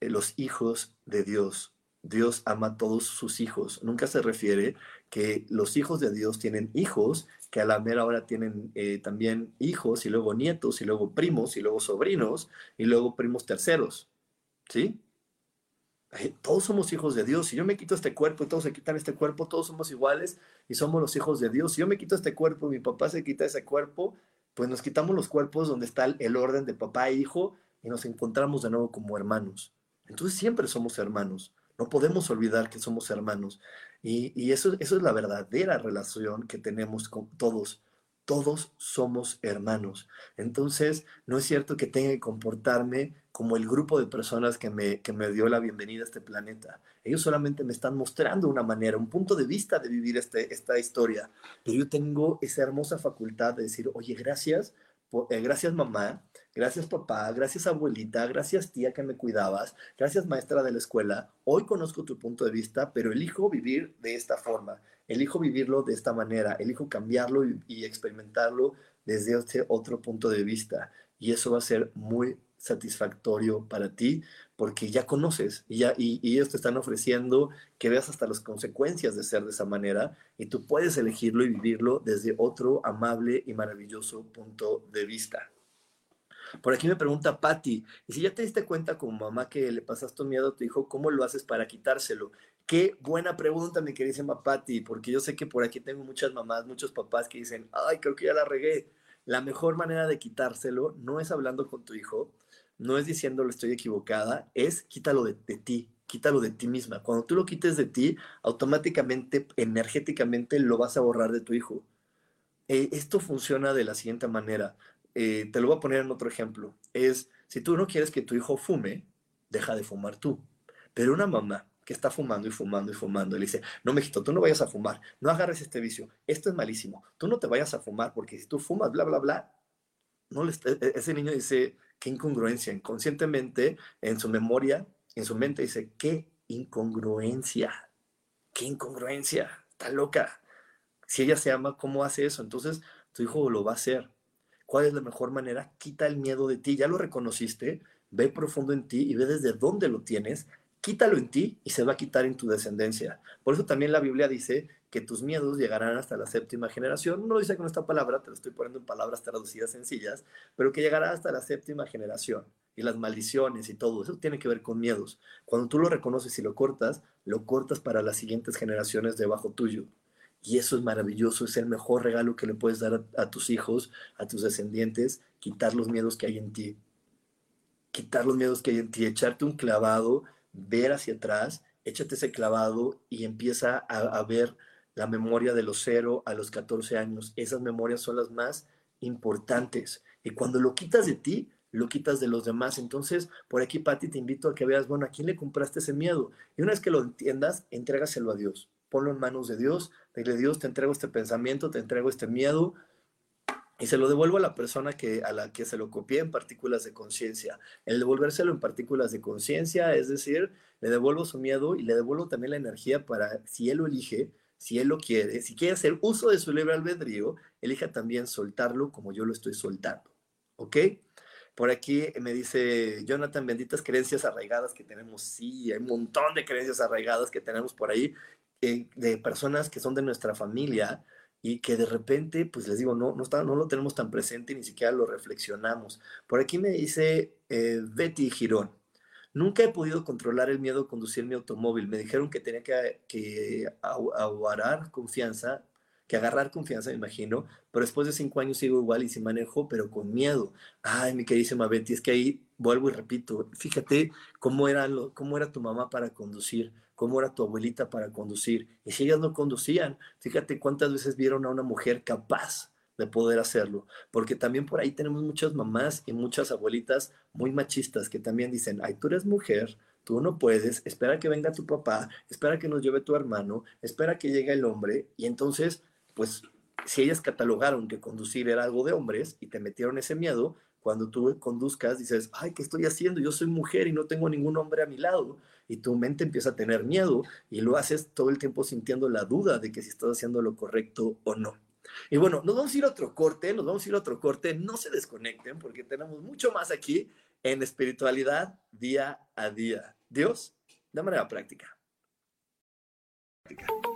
eh, los hijos de Dios. Dios ama a todos sus hijos. Nunca se refiere que los hijos de Dios tienen hijos, que a la mera hora tienen eh, también hijos y luego nietos y luego primos y luego sobrinos y luego primos terceros. ¿Sí? Todos somos hijos de Dios. Si yo me quito este cuerpo y todos se quitan este cuerpo, todos somos iguales y somos los hijos de Dios. Si yo me quito este cuerpo y mi papá se quita ese cuerpo, pues nos quitamos los cuerpos donde está el orden de papá e hijo y nos encontramos de nuevo como hermanos. Entonces siempre somos hermanos. No podemos olvidar que somos hermanos. Y, eso, eso es la verdadera relación que tenemos con todos todos somos hermanos. Entonces, no es cierto que tenga que comportarme como el grupo de personas que me, que me dio la bienvenida a este planeta. Ellos solamente me están mostrando una manera, un punto de vista de vivir este, esta historia. Pero yo tengo esa hermosa facultad de decir, oye, gracias, eh, gracias mamá, gracias papá, gracias abuelita, gracias tía que me cuidabas, gracias maestra de la escuela. Hoy conozco tu punto de vista, pero elijo vivir de esta forma elijo vivirlo de esta manera, elijo cambiarlo y, experimentarlo desde este otro punto de vista. Y eso va a ser muy satisfactorio para ti porque ya conoces y, ya, y, ellos te están ofreciendo que veas hasta las consecuencias de ser de esa manera y tú puedes elegirlo y vivirlo desde otro amable y maravilloso punto de vista. Por aquí me pregunta Patti, y si ya te diste cuenta como mamá que le pasaste miedo a tu hijo, ¿cómo lo haces para quitárselo? Qué buena pregunta, mi queridísima Patti, porque yo sé que por aquí tengo muchas mamás, muchos papás que dicen, ay, creo que ya la regué. La mejor manera de quitárselo no es hablando con tu hijo, no es diciéndole estoy equivocada, es quítalo de, ti, quítalo de ti misma. Cuando tú lo quites de ti, automáticamente, energéticamente, lo vas a borrar de tu hijo. Eh, esto funciona de la siguiente manera. Eh, te lo voy a poner en otro ejemplo. Es, si tú no quieres que tu hijo fume, deja de fumar tú. Pero una mamá que está fumando y fumando y fumando. Y le dice, no, Mejito, tú no vayas a fumar, no agarres este vicio, esto es malísimo, tú no te vayas a fumar porque si tú fumas, bla, bla, bla, no le e, e, ese niño dice, qué incongruencia, inconscientemente, en su memoria, en su mente dice, qué incongruencia, qué incongruencia, está loca. Si ella se ama, ¿cómo hace eso? Entonces, tu hijo lo va a hacer. ¿Cuál es la mejor manera? Quita el miedo de ti, ya lo reconociste, ve profundo en ti y ve desde dónde lo tienes quítalo en ti y se va a quitar en tu descendencia. Por eso también la Biblia dice que tus miedos llegarán hasta la séptima generación. No lo dice con esta palabra, te lo estoy poniendo en palabras traducidas sencillas, pero que llegará hasta la séptima generación. Y las maldiciones y todo eso tiene que ver con miedos. Cuando tú lo reconoces y lo cortas, lo cortas para las siguientes generaciones debajo tuyo. Y eso es maravilloso, es el mejor regalo que le puedes dar a, a tus hijos, a tus descendientes, quitar los miedos que hay en ti. Quitar los miedos que hay en ti, echarte un clavado ver hacia atrás, échate ese clavado y empieza a, ver la memoria de los 0 a los 14 años. Esas memorias son las más importantes. Y cuando lo quitas de ti, lo quitas de los demás. Entonces, por aquí, Pati, te invito a que veas, bueno, ¿a quién le compraste ese miedo? Y una vez que lo entiendas, entrégaselo a Dios. Ponlo en manos de Dios. Dile, Dios, te entrego este pensamiento, te entrego este miedo y se lo devuelvo a la persona que, a la que se lo copié en partículas de conciencia. El devolvérselo en partículas de conciencia, es decir, le devuelvo su miedo y le devuelvo también la energía para, si él lo elige, si él lo quiere, si quiere hacer uso de su libre albedrío, elija también soltarlo como yo lo estoy soltando. ¿Ok? Por aquí me dice Jonathan, benditas creencias arraigadas que tenemos. Sí, hay un montón de creencias arraigadas que tenemos por ahí, eh, de personas que son de nuestra familia, y que de repente, pues les digo, no, no, está, no lo tenemos tan presente ni siquiera lo reflexionamos. Por aquí me dice eh, Betty Girón, nunca he podido controlar el miedo a conducir mi automóvil. Me dijeron que tenía que, que confianza, que agarrar confianza, me imagino, pero después de cinco años sigo igual y sin manejo, pero con miedo. Ay, mi queridísima Betty, es que ahí vuelvo y repito, fíjate cómo era, lo, cómo era tu mamá para conducir, cómo era tu abuelita para conducir. Y si ellas no conducían, fíjate cuántas veces vieron a una mujer capaz de poder hacerlo. Porque también por ahí tenemos muchas mamás y muchas abuelitas muy machistas que también dicen, ay, tú eres mujer, tú no puedes, espera que venga tu papá, espera que nos lleve tu hermano, espera que llegue el hombre. Y entonces, pues, si ellas catalogaron que conducir era algo de hombres y te metieron ese miedo, cuando tú conduzcas, dices, ay, ¿qué estoy haciendo? Yo soy mujer y no tengo ningún hombre a mi lado. Y tu mente empieza a tener miedo y lo haces todo el tiempo sintiendo la duda de que si estás haciendo lo correcto o no. Y bueno, nos vamos a ir a otro corte, nos vamos a ir a otro corte. No se desconecten porque tenemos mucho más aquí en espiritualidad día a día. Dios, de manera práctica. práctica.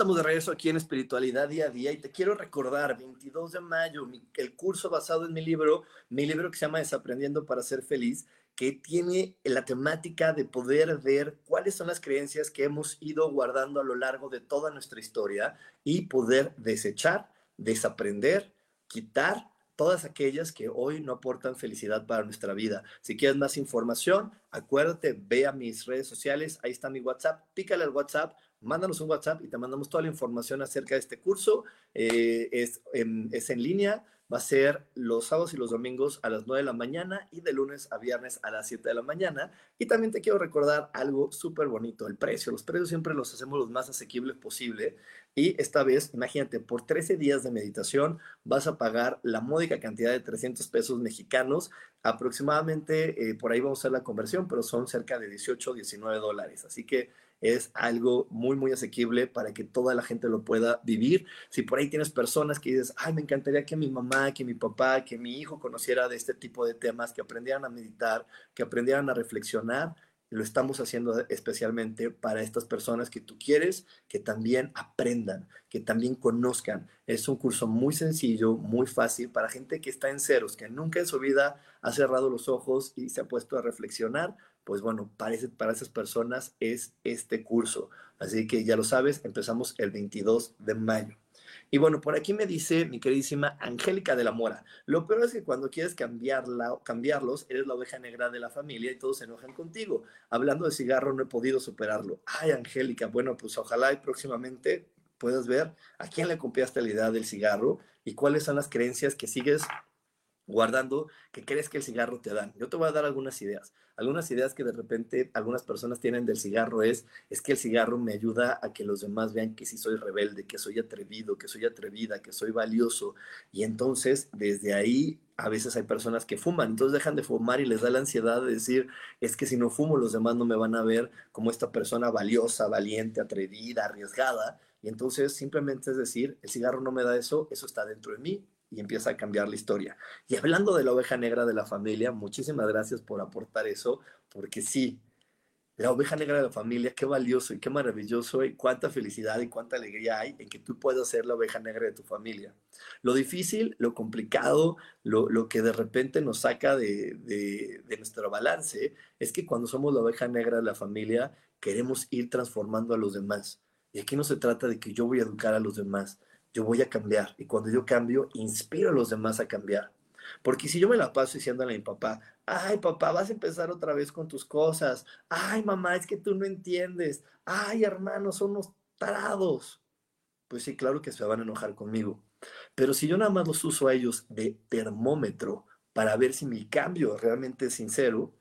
Estamos de regreso aquí en Espiritualidad Día a Día y te quiero recordar, 22 de mayo, el curso basado en mi libro, mi libro que se llama Desaprendiendo para ser feliz, que tiene la temática de poder ver cuáles son las creencias que hemos ido guardando a lo largo de toda nuestra historia y poder desechar, desaprender, quitar todas aquellas que hoy no aportan felicidad para nuestra vida. Si quieres más información, acuérdate, ve a mis redes sociales, ahí está mi WhatsApp, pícale al WhatsApp, mándanos un WhatsApp y te mandamos toda la información acerca de este curso. Eh, es, en, es en línea, va a ser los sábados y los domingos a las 9 de la mañana y de lunes a viernes a las 7 de la mañana. Y también te quiero recordar algo súper bonito, el precio. Los precios siempre los hacemos los más asequibles posible. Y esta vez, imagínate, por 13 días de meditación vas a pagar la módica cantidad de 300 pesos mexicanos. Aproximadamente, eh, por ahí vamos a hacer la conversión, pero son cerca de 18, 19 dólares. Así que es algo muy, muy asequible para que toda la gente lo pueda vivir. Si por ahí tienes personas que dices, ay, me encantaría que mi mamá, que mi papá, que mi hijo conociera de este tipo de temas, que aprendieran a meditar, que aprendieran a reflexionar, lo estamos haciendo especialmente para estas personas que tú quieres que también aprendan, que también conozcan. Es un curso muy sencillo, muy fácil para gente que está en ceros, que nunca en su vida ha cerrado los ojos y se ha puesto a reflexionar pues bueno, para, para esas personas es este curso. Así que ya lo sabes, empezamos el 22 de mayo. Y bueno, por aquí me dice mi queridísima Angélica de la Mora. Lo peor es que cuando quieres cambiarla, cambiarlos, eres la oveja negra de la familia y todos se enojan contigo. Hablando de cigarro, no he podido superarlo. Ay, Angélica, bueno, pues ojalá y próximamente puedas ver a quién le copiaste la idea del cigarro y cuáles son las creencias que sigues guardando que crees que el cigarro te da. Yo te voy a dar algunas ideas. Algunas ideas que de repente algunas personas tienen del cigarro es, es que el cigarro me ayuda a que los demás vean que sí soy rebelde, que soy atrevido, que soy atrevida, que soy valioso. Y entonces desde ahí a veces hay personas que fuman, entonces dejan de fumar y les da la ansiedad de decir, es que si no fumo los demás no me van a ver como esta persona valiosa, valiente, atrevida, arriesgada. Y entonces simplemente es decir, el cigarro no me da eso, eso está dentro de mí, y empieza a cambiar la historia. Y hablando de la oveja negra de la familia, muchísimas gracias por aportar eso, porque sí, la oveja negra de la familia, qué valioso y qué maravilloso y cuánta felicidad y cuánta alegría hay en que tú puedas ser la oveja negra de tu familia. Lo difícil, lo complicado, lo, que de repente nos saca de, de, nuestro balance es que cuando somos la oveja negra de la familia queremos ir transformando a los demás. Y aquí no se trata de que yo voy a educar a los demás, yo voy a cambiar. Y cuando yo cambio, inspiro a los demás a cambiar. Porque si yo me la paso diciéndole a mi papá, ay papá, vas a empezar otra vez con tus cosas, ay mamá, es que tú no entiendes, ay hermanos, son unos tarados. Pues sí, claro que se van a enojar conmigo. Pero si yo nada más los uso a ellos de termómetro para ver si mi cambio realmente es sincero,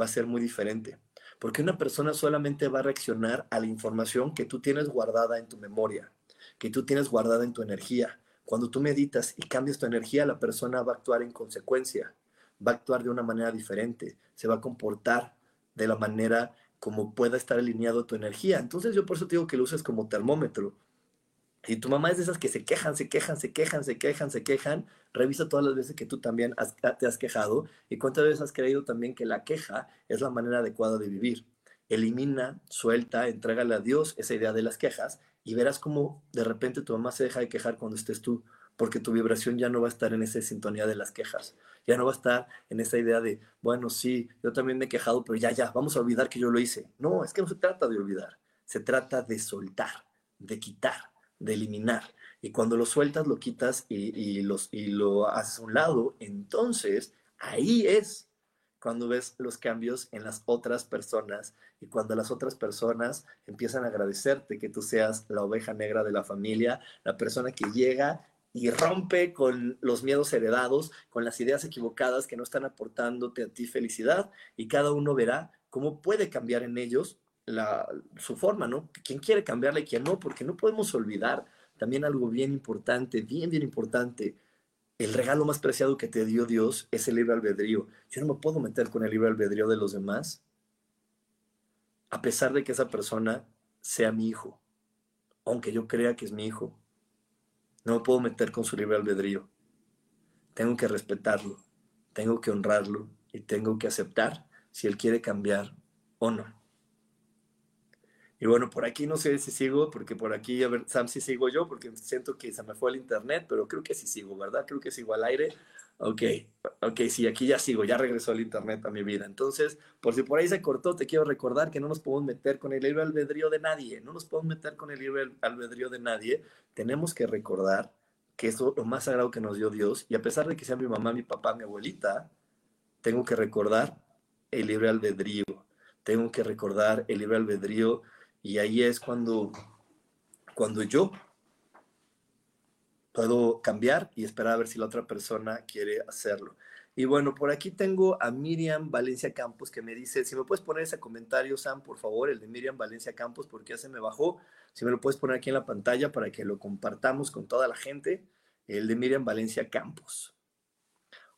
va a ser muy diferente. Porque una persona solamente va a reaccionar a la información que tú tienes guardada en tu memoria, que tú tienes guardada en tu energía. Cuando tú meditas y cambias tu energía, la persona va a actuar en consecuencia, va a actuar de una manera diferente, se va a comportar de la manera como pueda estar alineado tu energía. Entonces yo por eso te digo que lo uses como termómetro. Si tu mamá es de esas que se quejan, se quejan, se quejan, se quejan, se quejan, revisa todas las veces que tú también te has quejado y cuántas veces has creído también que la queja es la manera adecuada de vivir. Elimina, suelta, entrégale a Dios esa idea de las quejas y verás cómo de repente tu mamá se deja de quejar cuando estés tú, porque tu vibración ya no va a estar en esa sintonía de las quejas, ya no va a estar en esa idea de, bueno, sí, yo también me he quejado, pero ya, ya, vamos a olvidar que yo lo hice. No, es que no se trata de olvidar, se trata de soltar, de quitar, de eliminar. Y cuando lo sueltas, lo quitas y, los, y lo haces a un lado, entonces ahí es cuando ves los cambios en las otras personas y cuando las otras personas empiezan a agradecerte que tú seas la oveja negra de la familia, la persona que llega y rompe con los miedos heredados, con las ideas equivocadas que no están aportándote a ti felicidad y cada uno verá cómo puede cambiar en ellos la, su forma, ¿no? ¿Quién quiere cambiarla y quién no? Porque no podemos olvidar también algo bien importante, bien, bien importante el regalo más preciado que te dio Dios es el libre albedrío. Yo no me puedo meter con el libre albedrío de los demás, a pesar de que esa persona sea mi hijo, aunque yo crea que es mi hijo. No me puedo meter con su libre albedrío. Tengo que respetarlo, tengo que honrarlo y tengo que aceptar si él quiere cambiar o no. Y bueno, por aquí no sé si sigo, porque por aquí, a ver, Sam, si sigo yo, porque siento que se me fue el internet, pero creo que sí sigo, ¿verdad? Creo que sigo al aire. Ok, ok, sí, aquí ya sigo, ya regresó el internet a mi vida. Entonces, por si por ahí se cortó, te quiero recordar que no nos podemos meter con el libre albedrío de nadie, no nos podemos meter con el libre albedrío de nadie. Tenemos que recordar que es lo más sagrado que nos dio Dios, y a pesar de que sea mi mamá, mi papá, mi abuelita, tengo que recordar el libre albedrío, tengo que recordar el libre albedrío y ahí es cuando, cuando yo puedo cambiar y esperar a ver si la otra persona quiere hacerlo. Y bueno, por aquí tengo a Miriam Valencia Campos que me dice, si me puedes poner ese comentario, Sam, por favor, el de Miriam Valencia Campos, porque ya se me bajó. Si me lo puedes poner aquí en la pantalla para que lo compartamos con toda la gente. El de Miriam Valencia Campos.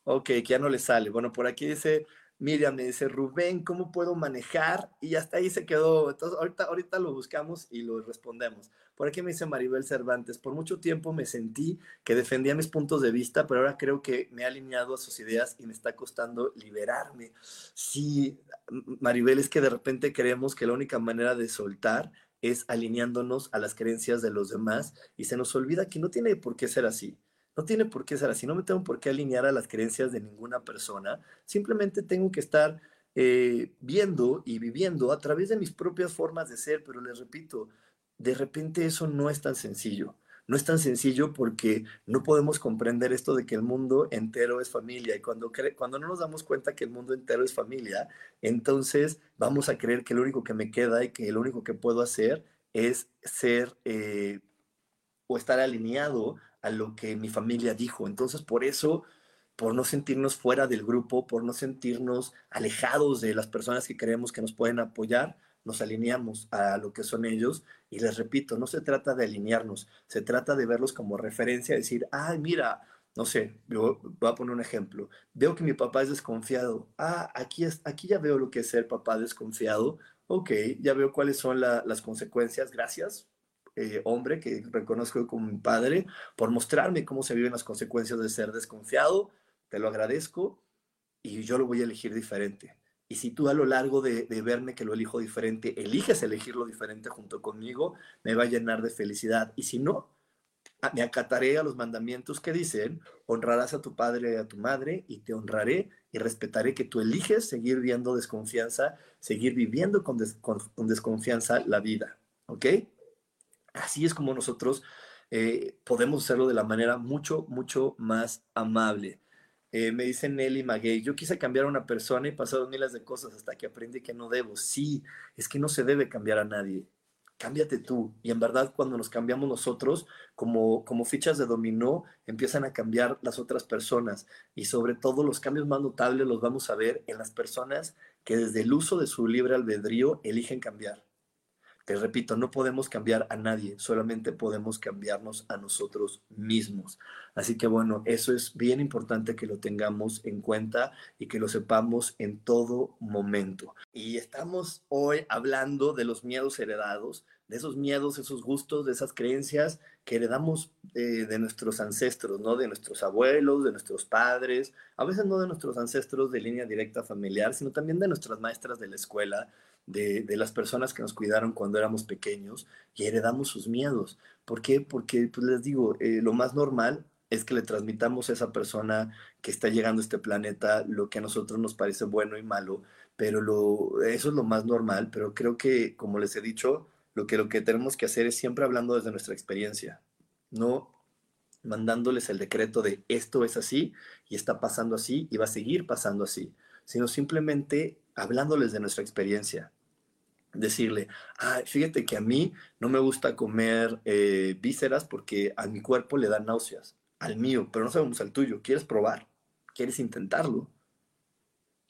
Ok, que ya no le sale. Bueno, por aquí dice, Miriam me dice, Rubén, ¿cómo puedo manejar? Y hasta ahí se quedó. Entonces, ahorita, ahorita lo buscamos y lo respondemos. Por aquí me dice Maribel Cervantes, por mucho tiempo me sentí que defendía mis puntos de vista, pero ahora creo que me ha alineado a sus ideas y me está costando liberarme. Sí, Maribel, es que de repente creemos que la única manera de soltar es alineándonos a las creencias de los demás y se nos olvida que no tiene por qué ser así. No tiene por qué ser así, no me tengo por qué alinear a las creencias de ninguna persona, simplemente tengo que estar eh, viendo y viviendo a través de mis propias formas de ser, pero les repito, de repente eso no es tan sencillo. No es tan sencillo porque no podemos comprender esto de que el mundo entero es familia y cuando, cuando no nos damos cuenta que el mundo entero es familia, entonces vamos a creer que lo único que me queda y que lo único que puedo hacer es ser eh, o estar alineado a lo que mi familia dijo. Entonces, por eso, por no sentirnos fuera del grupo, por no sentirnos alejados de las personas que creemos que nos pueden apoyar, nos alineamos a lo que son ellos. Y les repito, no se trata de alinearnos, se trata de verlos como referencia, decir, ay, mira, no sé, voy a poner un ejemplo. Veo que mi papá es desconfiado. Ah, aquí, es, aquí ya veo lo que es ser papá desconfiado. Ok, ya veo cuáles son las consecuencias. Gracias eh, hombre que reconozco como mi padre, por mostrarme cómo se viven las consecuencias de ser desconfiado. Te lo agradezco y yo lo voy a elegir diferente. Y si tú a lo largo de, verme que lo elijo diferente, eliges elegirlo diferente junto conmigo, me va a llenar de felicidad. Y si no, me acataré a los mandamientos que dicen, honrarás a tu padre y a tu madre, y te honraré y respetaré que tú eliges seguir viendo desconfianza, seguir viviendo con, con, desconfianza la vida. ¿Ok? Así es como nosotros eh, podemos hacerlo de la manera mucho, mucho más amable. Eh, me dice Nelly Maguey, yo quise cambiar a una persona y pasaron miles de cosas hasta que aprendí que no debo. Sí, es que no se debe cambiar a nadie cámbiate tú. Y en verdad, cuando nos cambiamos nosotros, como, como fichas de dominó, empiezan a cambiar las otras personas. Y sobre todo, los cambios más notables los vamos a ver en las personas que desde el uso de su libre albedrío eligen cambiar. Te repito, no podemos cambiar a nadie, solamente podemos cambiarnos a nosotros mismos. Así que bueno, eso es bien importante que lo tengamos en cuenta y que lo sepamos en todo momento. Y estamos hoy hablando de los miedos heredados, de esos miedos, esos gustos, de esas creencias que heredamos eh, de nuestros ancestros, ¿no? De nuestros abuelos, de nuestros padres, a veces no de nuestros ancestros de línea directa familiar, sino también de nuestras maestras de la escuela, de, las personas que nos cuidaron cuando éramos pequeños y heredamos sus miedos. ¿Por qué? Porque, pues les digo, eh, lo más normal es que le transmitamos a esa persona que está llegando a este planeta lo que a nosotros nos parece bueno y malo, pero lo, eso es lo más normal, pero creo que, como les he dicho, lo que, lo que tenemos que hacer es siempre hablando desde nuestra experiencia, no mandándoles el decreto de esto es así y está pasando así y va a seguir pasando así, sino simplemente hablándoles de nuestra experiencia decirle, ah, fíjate que a mí no me gusta comer eh, vísceras porque a mi cuerpo le dan náuseas, al mío, pero no sabemos al tuyo. ¿Quieres probar? ¿Quieres intentarlo?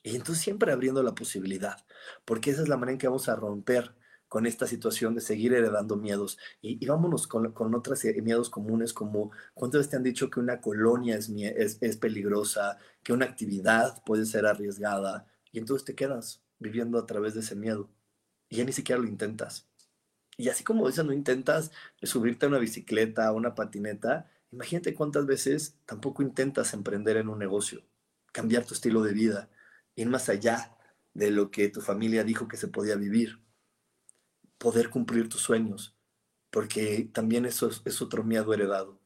Y entonces siempre abriendo la posibilidad, porque esa es la manera en que vamos a romper con esta situación de seguir heredando miedos. Y, vámonos con, con otros eh, miedos comunes como cuántas veces te han dicho que una colonia es, es, es peligrosa, que una actividad puede ser arriesgada, y entonces te quedas viviendo a través de ese miedo y ya ni siquiera lo intentas. Y así como dices, no intentas subirte a una bicicleta, a una patineta, imagínate cuántas veces tampoco intentas emprender en un negocio, cambiar tu estilo de vida, ir más allá de lo que tu familia dijo que se podía vivir, poder cumplir tus sueños, porque también eso es, otro miedo heredado,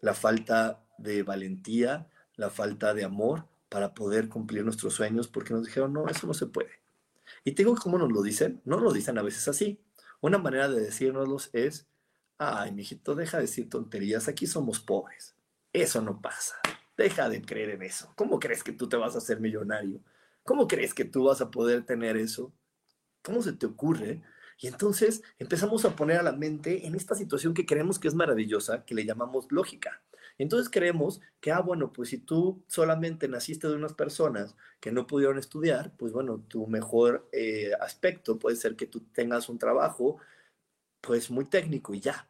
la falta de valentía, la falta de amor para poder cumplir nuestros sueños, porque nos dijeron, no, eso no se puede y te digo cómo nos lo dicen, no lo dicen a veces así. Una manera de decírnoslos es, ay, mijito, deja de decir tonterías, aquí somos pobres. Eso no pasa. Deja de creer en eso. ¿Cómo crees que tú te vas a hacer millonario? ¿Cómo crees que tú vas a poder tener eso? ¿Cómo se te ocurre? Y entonces empezamos a poner a la mente en esta situación que creemos que es maravillosa, que le llamamos lógica. Entonces creemos que, ah, bueno, pues si tú solamente naciste de unas personas que no pudieron estudiar, pues bueno, tu mejor eh, aspecto puede ser que tú tengas un trabajo, pues muy técnico y ya.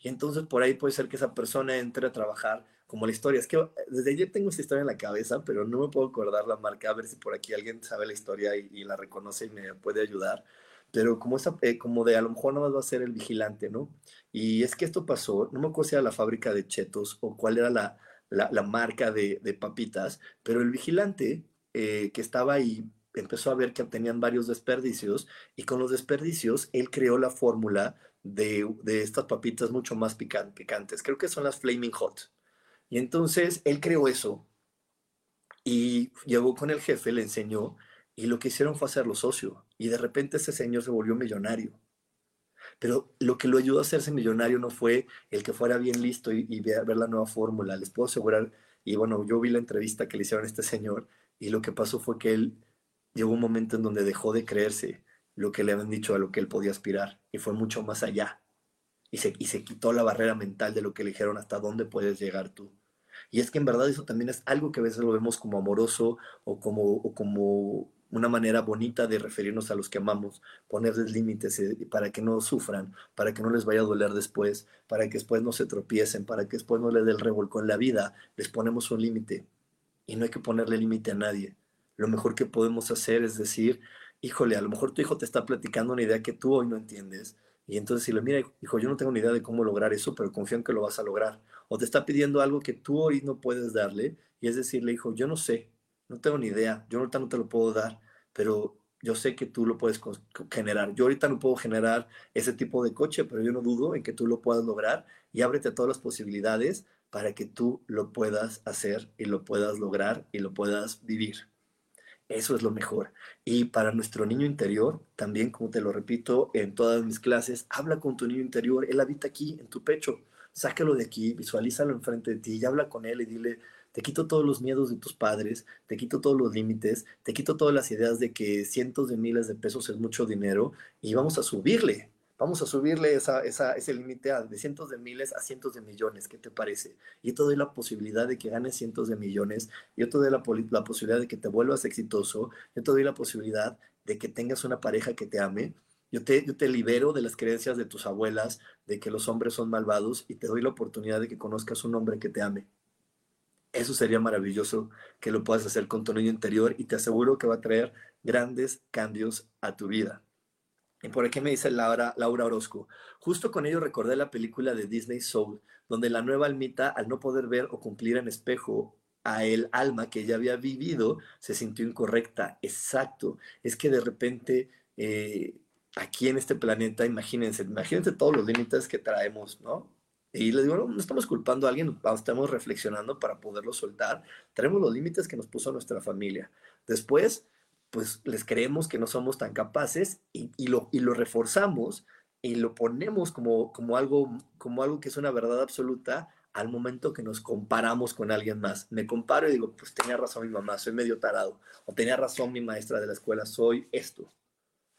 Y entonces por ahí puede ser que esa persona entre a trabajar como la historia. Es que desde ayer tengo esta historia en la cabeza, pero no me puedo acordar la marca, a ver si por aquí alguien sabe la historia y la reconoce y me puede ayudar pero eh, como de a lo mejor nada más va a ser el vigilante, ¿no? Y es que esto pasó, no me acuerdo si era la fábrica de chetos o cuál era la, la, marca de, papitas, pero el vigilante eh, que estaba ahí empezó a ver que tenían varios desperdicios y con los desperdicios él creó la fórmula de, de estas papitas mucho más picantes, creo que son las Flaming Hot. Y entonces él creó eso y llegó con el jefe, le enseñó y lo que hicieron fue hacerlo socio. Y de repente ese señor se volvió millonario. Pero lo que lo ayudó a hacerse millonario no fue el que fuera bien listo y, ver, la nueva fórmula. Les puedo asegurar, y bueno, yo vi la entrevista que le hicieron a este señor y lo que pasó fue que él llegó un momento en donde dejó de creerse lo que le habían dicho a lo que él podía aspirar y fue mucho más allá. Y se, y se quitó la barrera mental de lo que le dijeron hasta dónde puedes llegar tú. Y es que en verdad eso también es algo que a veces lo vemos como amoroso o como, o como una manera bonita de referirnos a los que amamos, ponerles límites eh, para que no sufran, para que no les vaya a doler después, para que después no se tropiecen, para que después no les dé el revolco en la vida, les ponemos un límite. Y no hay que ponerle límite a nadie. Lo mejor que podemos hacer es decir, híjole, a lo mejor tu hijo te está platicando una idea que tú hoy no entiendes. Y entonces si le mira, hijo, yo no tengo ni idea de cómo lograr eso, pero confío en que lo vas a lograr. O te está pidiendo algo que tú hoy no puedes darle, y es decirle, hijo, yo no sé, no tengo ni idea, yo ahorita no te lo puedo dar, pero yo sé que tú lo puedes generar. Yo ahorita no puedo generar ese tipo de coche, pero yo no dudo en que tú lo puedas lograr y ábrete todas las posibilidades para que tú lo puedas hacer y lo puedas lograr y lo puedas vivir. Eso es lo mejor. Y para nuestro niño interior, también como te lo repito en todas mis clases, habla con tu niño interior, él habita aquí en tu pecho. Sácalo de aquí, visualízalo enfrente de ti y habla con él y dile, te quito todos los miedos de tus padres, te quito todos los límites, te quito todas las ideas de que cientos de miles de pesos es mucho dinero y vamos a subirle, vamos a subirle esa, ese límite de cientos de miles a cientos de millones, ¿qué te parece? Yo te doy la posibilidad de que ganes cientos de millones, yo te doy la, la posibilidad de que te vuelvas exitoso, yo te doy la posibilidad de que tengas una pareja que te ame, yo te, yo te, libero de las creencias de tus abuelas de que los hombres son malvados y te doy la oportunidad de que conozcas un hombre que te ame. Eso sería maravilloso que lo puedas hacer con tu niño interior y te aseguro que va a traer grandes cambios a tu vida. Y por aquí me dice Laura, Laura Orozco, justo con ello recordé la película de Disney Soul, donde la nueva almita, al no poder ver o cumplir en espejo a el alma que ya había vivido, se sintió incorrecta. Exacto. Es que de repente eh, aquí en este planeta, imagínense, imagínense todos los límites que traemos, ¿no? Y le digo, no, estamos culpando a alguien, estamos reflexionando para poderlo soltar. Tenemos los límites que nos puso nuestra familia. Después, pues les creemos que no somos tan capaces y, lo, y lo reforzamos y lo ponemos como, como, algo, como algo que es una verdad absoluta al momento que nos comparamos con alguien más. Me comparo y digo, pues tenía razón mi mamá, soy medio tarado. O tenía razón mi maestra de la escuela, soy esto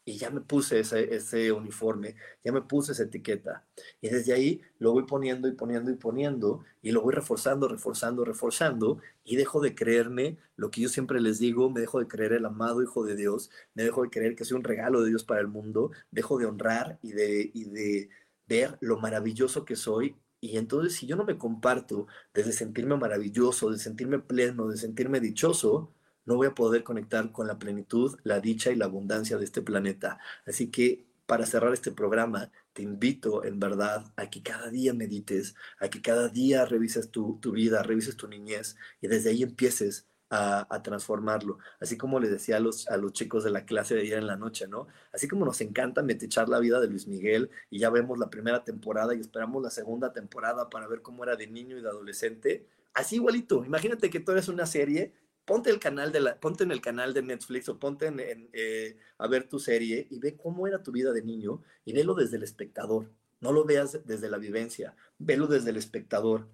y ya me puse ese, ese uniforme, ya me puse esa etiqueta. Y desde ahí lo voy poniendo y poniendo y poniendo y lo voy reforzando, reforzando, reforzando y dejo de creerme lo que yo siempre les digo, me dejo de creer el amado Hijo de Dios, me dejo de creer que soy un regalo de Dios para el mundo, dejo de honrar y de, y de ver lo maravilloso que soy. Y entonces si yo no me comparto desde sentirme maravilloso, de sentirme pleno, de sentirme dichoso, no voy a poder conectar con la plenitud, la dicha y la abundancia de este planeta. Así que para cerrar este programa, te invito en verdad a que cada día medites, a que cada día revises tu, vida, revises tu niñez y desde ahí empieces a, transformarlo. Así como les decía a los, a los chicos de la clase de ayer en la noche, ¿no? Así como nos encanta metechar la vida de Luis Miguel y ya vemos la primera temporada y esperamos la segunda temporada para ver cómo era de niño y de adolescente, así igualito. Imagínate que tú eres una serie ponte el canal de la, ponte en el canal de Netflix o ponte en, eh, a ver tu serie y ve cómo era tu vida de niño y velo desde el espectador. No lo veas desde la vivencia, velo desde el espectador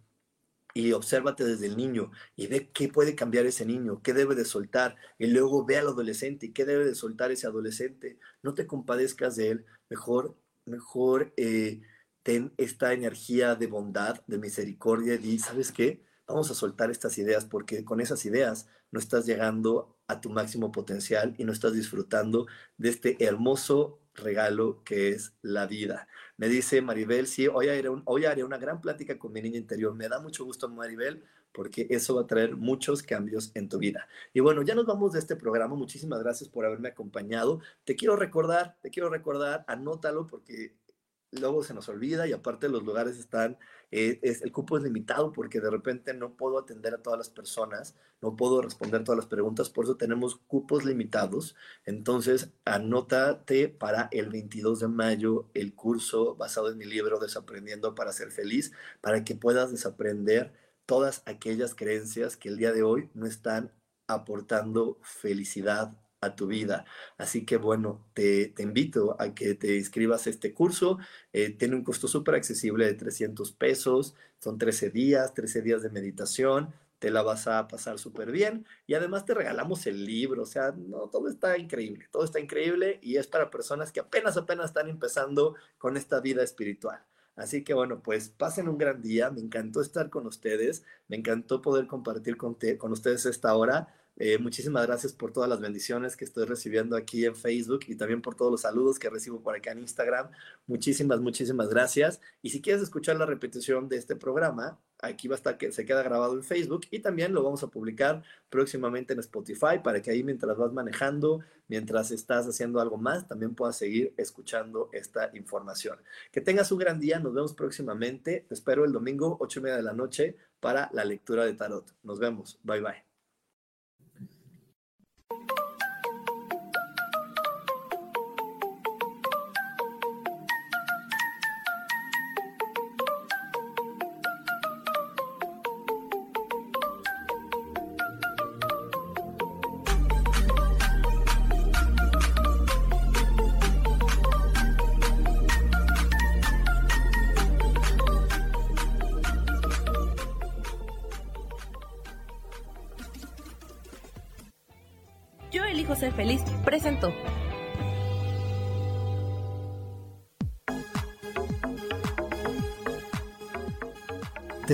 y obsérvate desde el niño y ve qué puede cambiar ese niño, qué debe de soltar y luego ve al adolescente y qué debe de soltar ese adolescente. No te compadezcas de él, mejor, mejor eh, ten esta energía de bondad, de misericordia y ¿sabes qué? Vamos a soltar estas ideas porque con esas ideas no estás llegando a tu máximo potencial y no estás disfrutando de este hermoso regalo que es la vida. Me dice Maribel, sí, hoy haré, una gran plática con mi niña interior. Me da mucho gusto, Maribel, porque eso va a traer muchos cambios en tu vida. Y bueno, ya nos vamos de este programa. Muchísimas gracias por haberme acompañado. Te quiero recordar, te quiero recordar, anótalo porque luego se nos olvida y aparte los lugares están, eh, es, el cupo es limitado porque de repente no puedo atender a todas las personas, no puedo responder todas las preguntas, por eso tenemos cupos limitados. Entonces, anótate para el 22 de mayo el curso basado en mi libro Desaprendiendo para ser feliz, para que puedas desaprender todas aquellas creencias que el día de hoy no están aportando felicidad a tu vida. Así que bueno, te, invito a que te inscribas a este curso. Eh, tiene un costo súper accesible de 300 pesos. Son 13 días, 13 días de meditación. Te la vas a pasar súper bien. Y además te regalamos el libro. O sea, no, todo está increíble. Todo está increíble y es para personas que apenas, apenas están empezando con esta vida espiritual. Así que bueno, pues pasen un gran día. Me encantó estar con ustedes. Me encantó poder compartir con, con ustedes esta hora. Eh, muchísimas gracias por todas las bendiciones que estoy recibiendo aquí en Facebook y también por todos los saludos que recibo por acá en Instagram. Muchísimas, muchísimas gracias. Y si quieres escuchar la repetición de este programa, aquí va a estar que se queda grabado en Facebook y también lo vamos a publicar próximamente en Spotify para que ahí mientras vas manejando, mientras estás haciendo algo más, también puedas seguir escuchando esta información. Que tengas un gran día, nos vemos próximamente. Te espero el domingo, ocho y media de la noche, para la lectura de tarot. Nos vemos. Bye bye.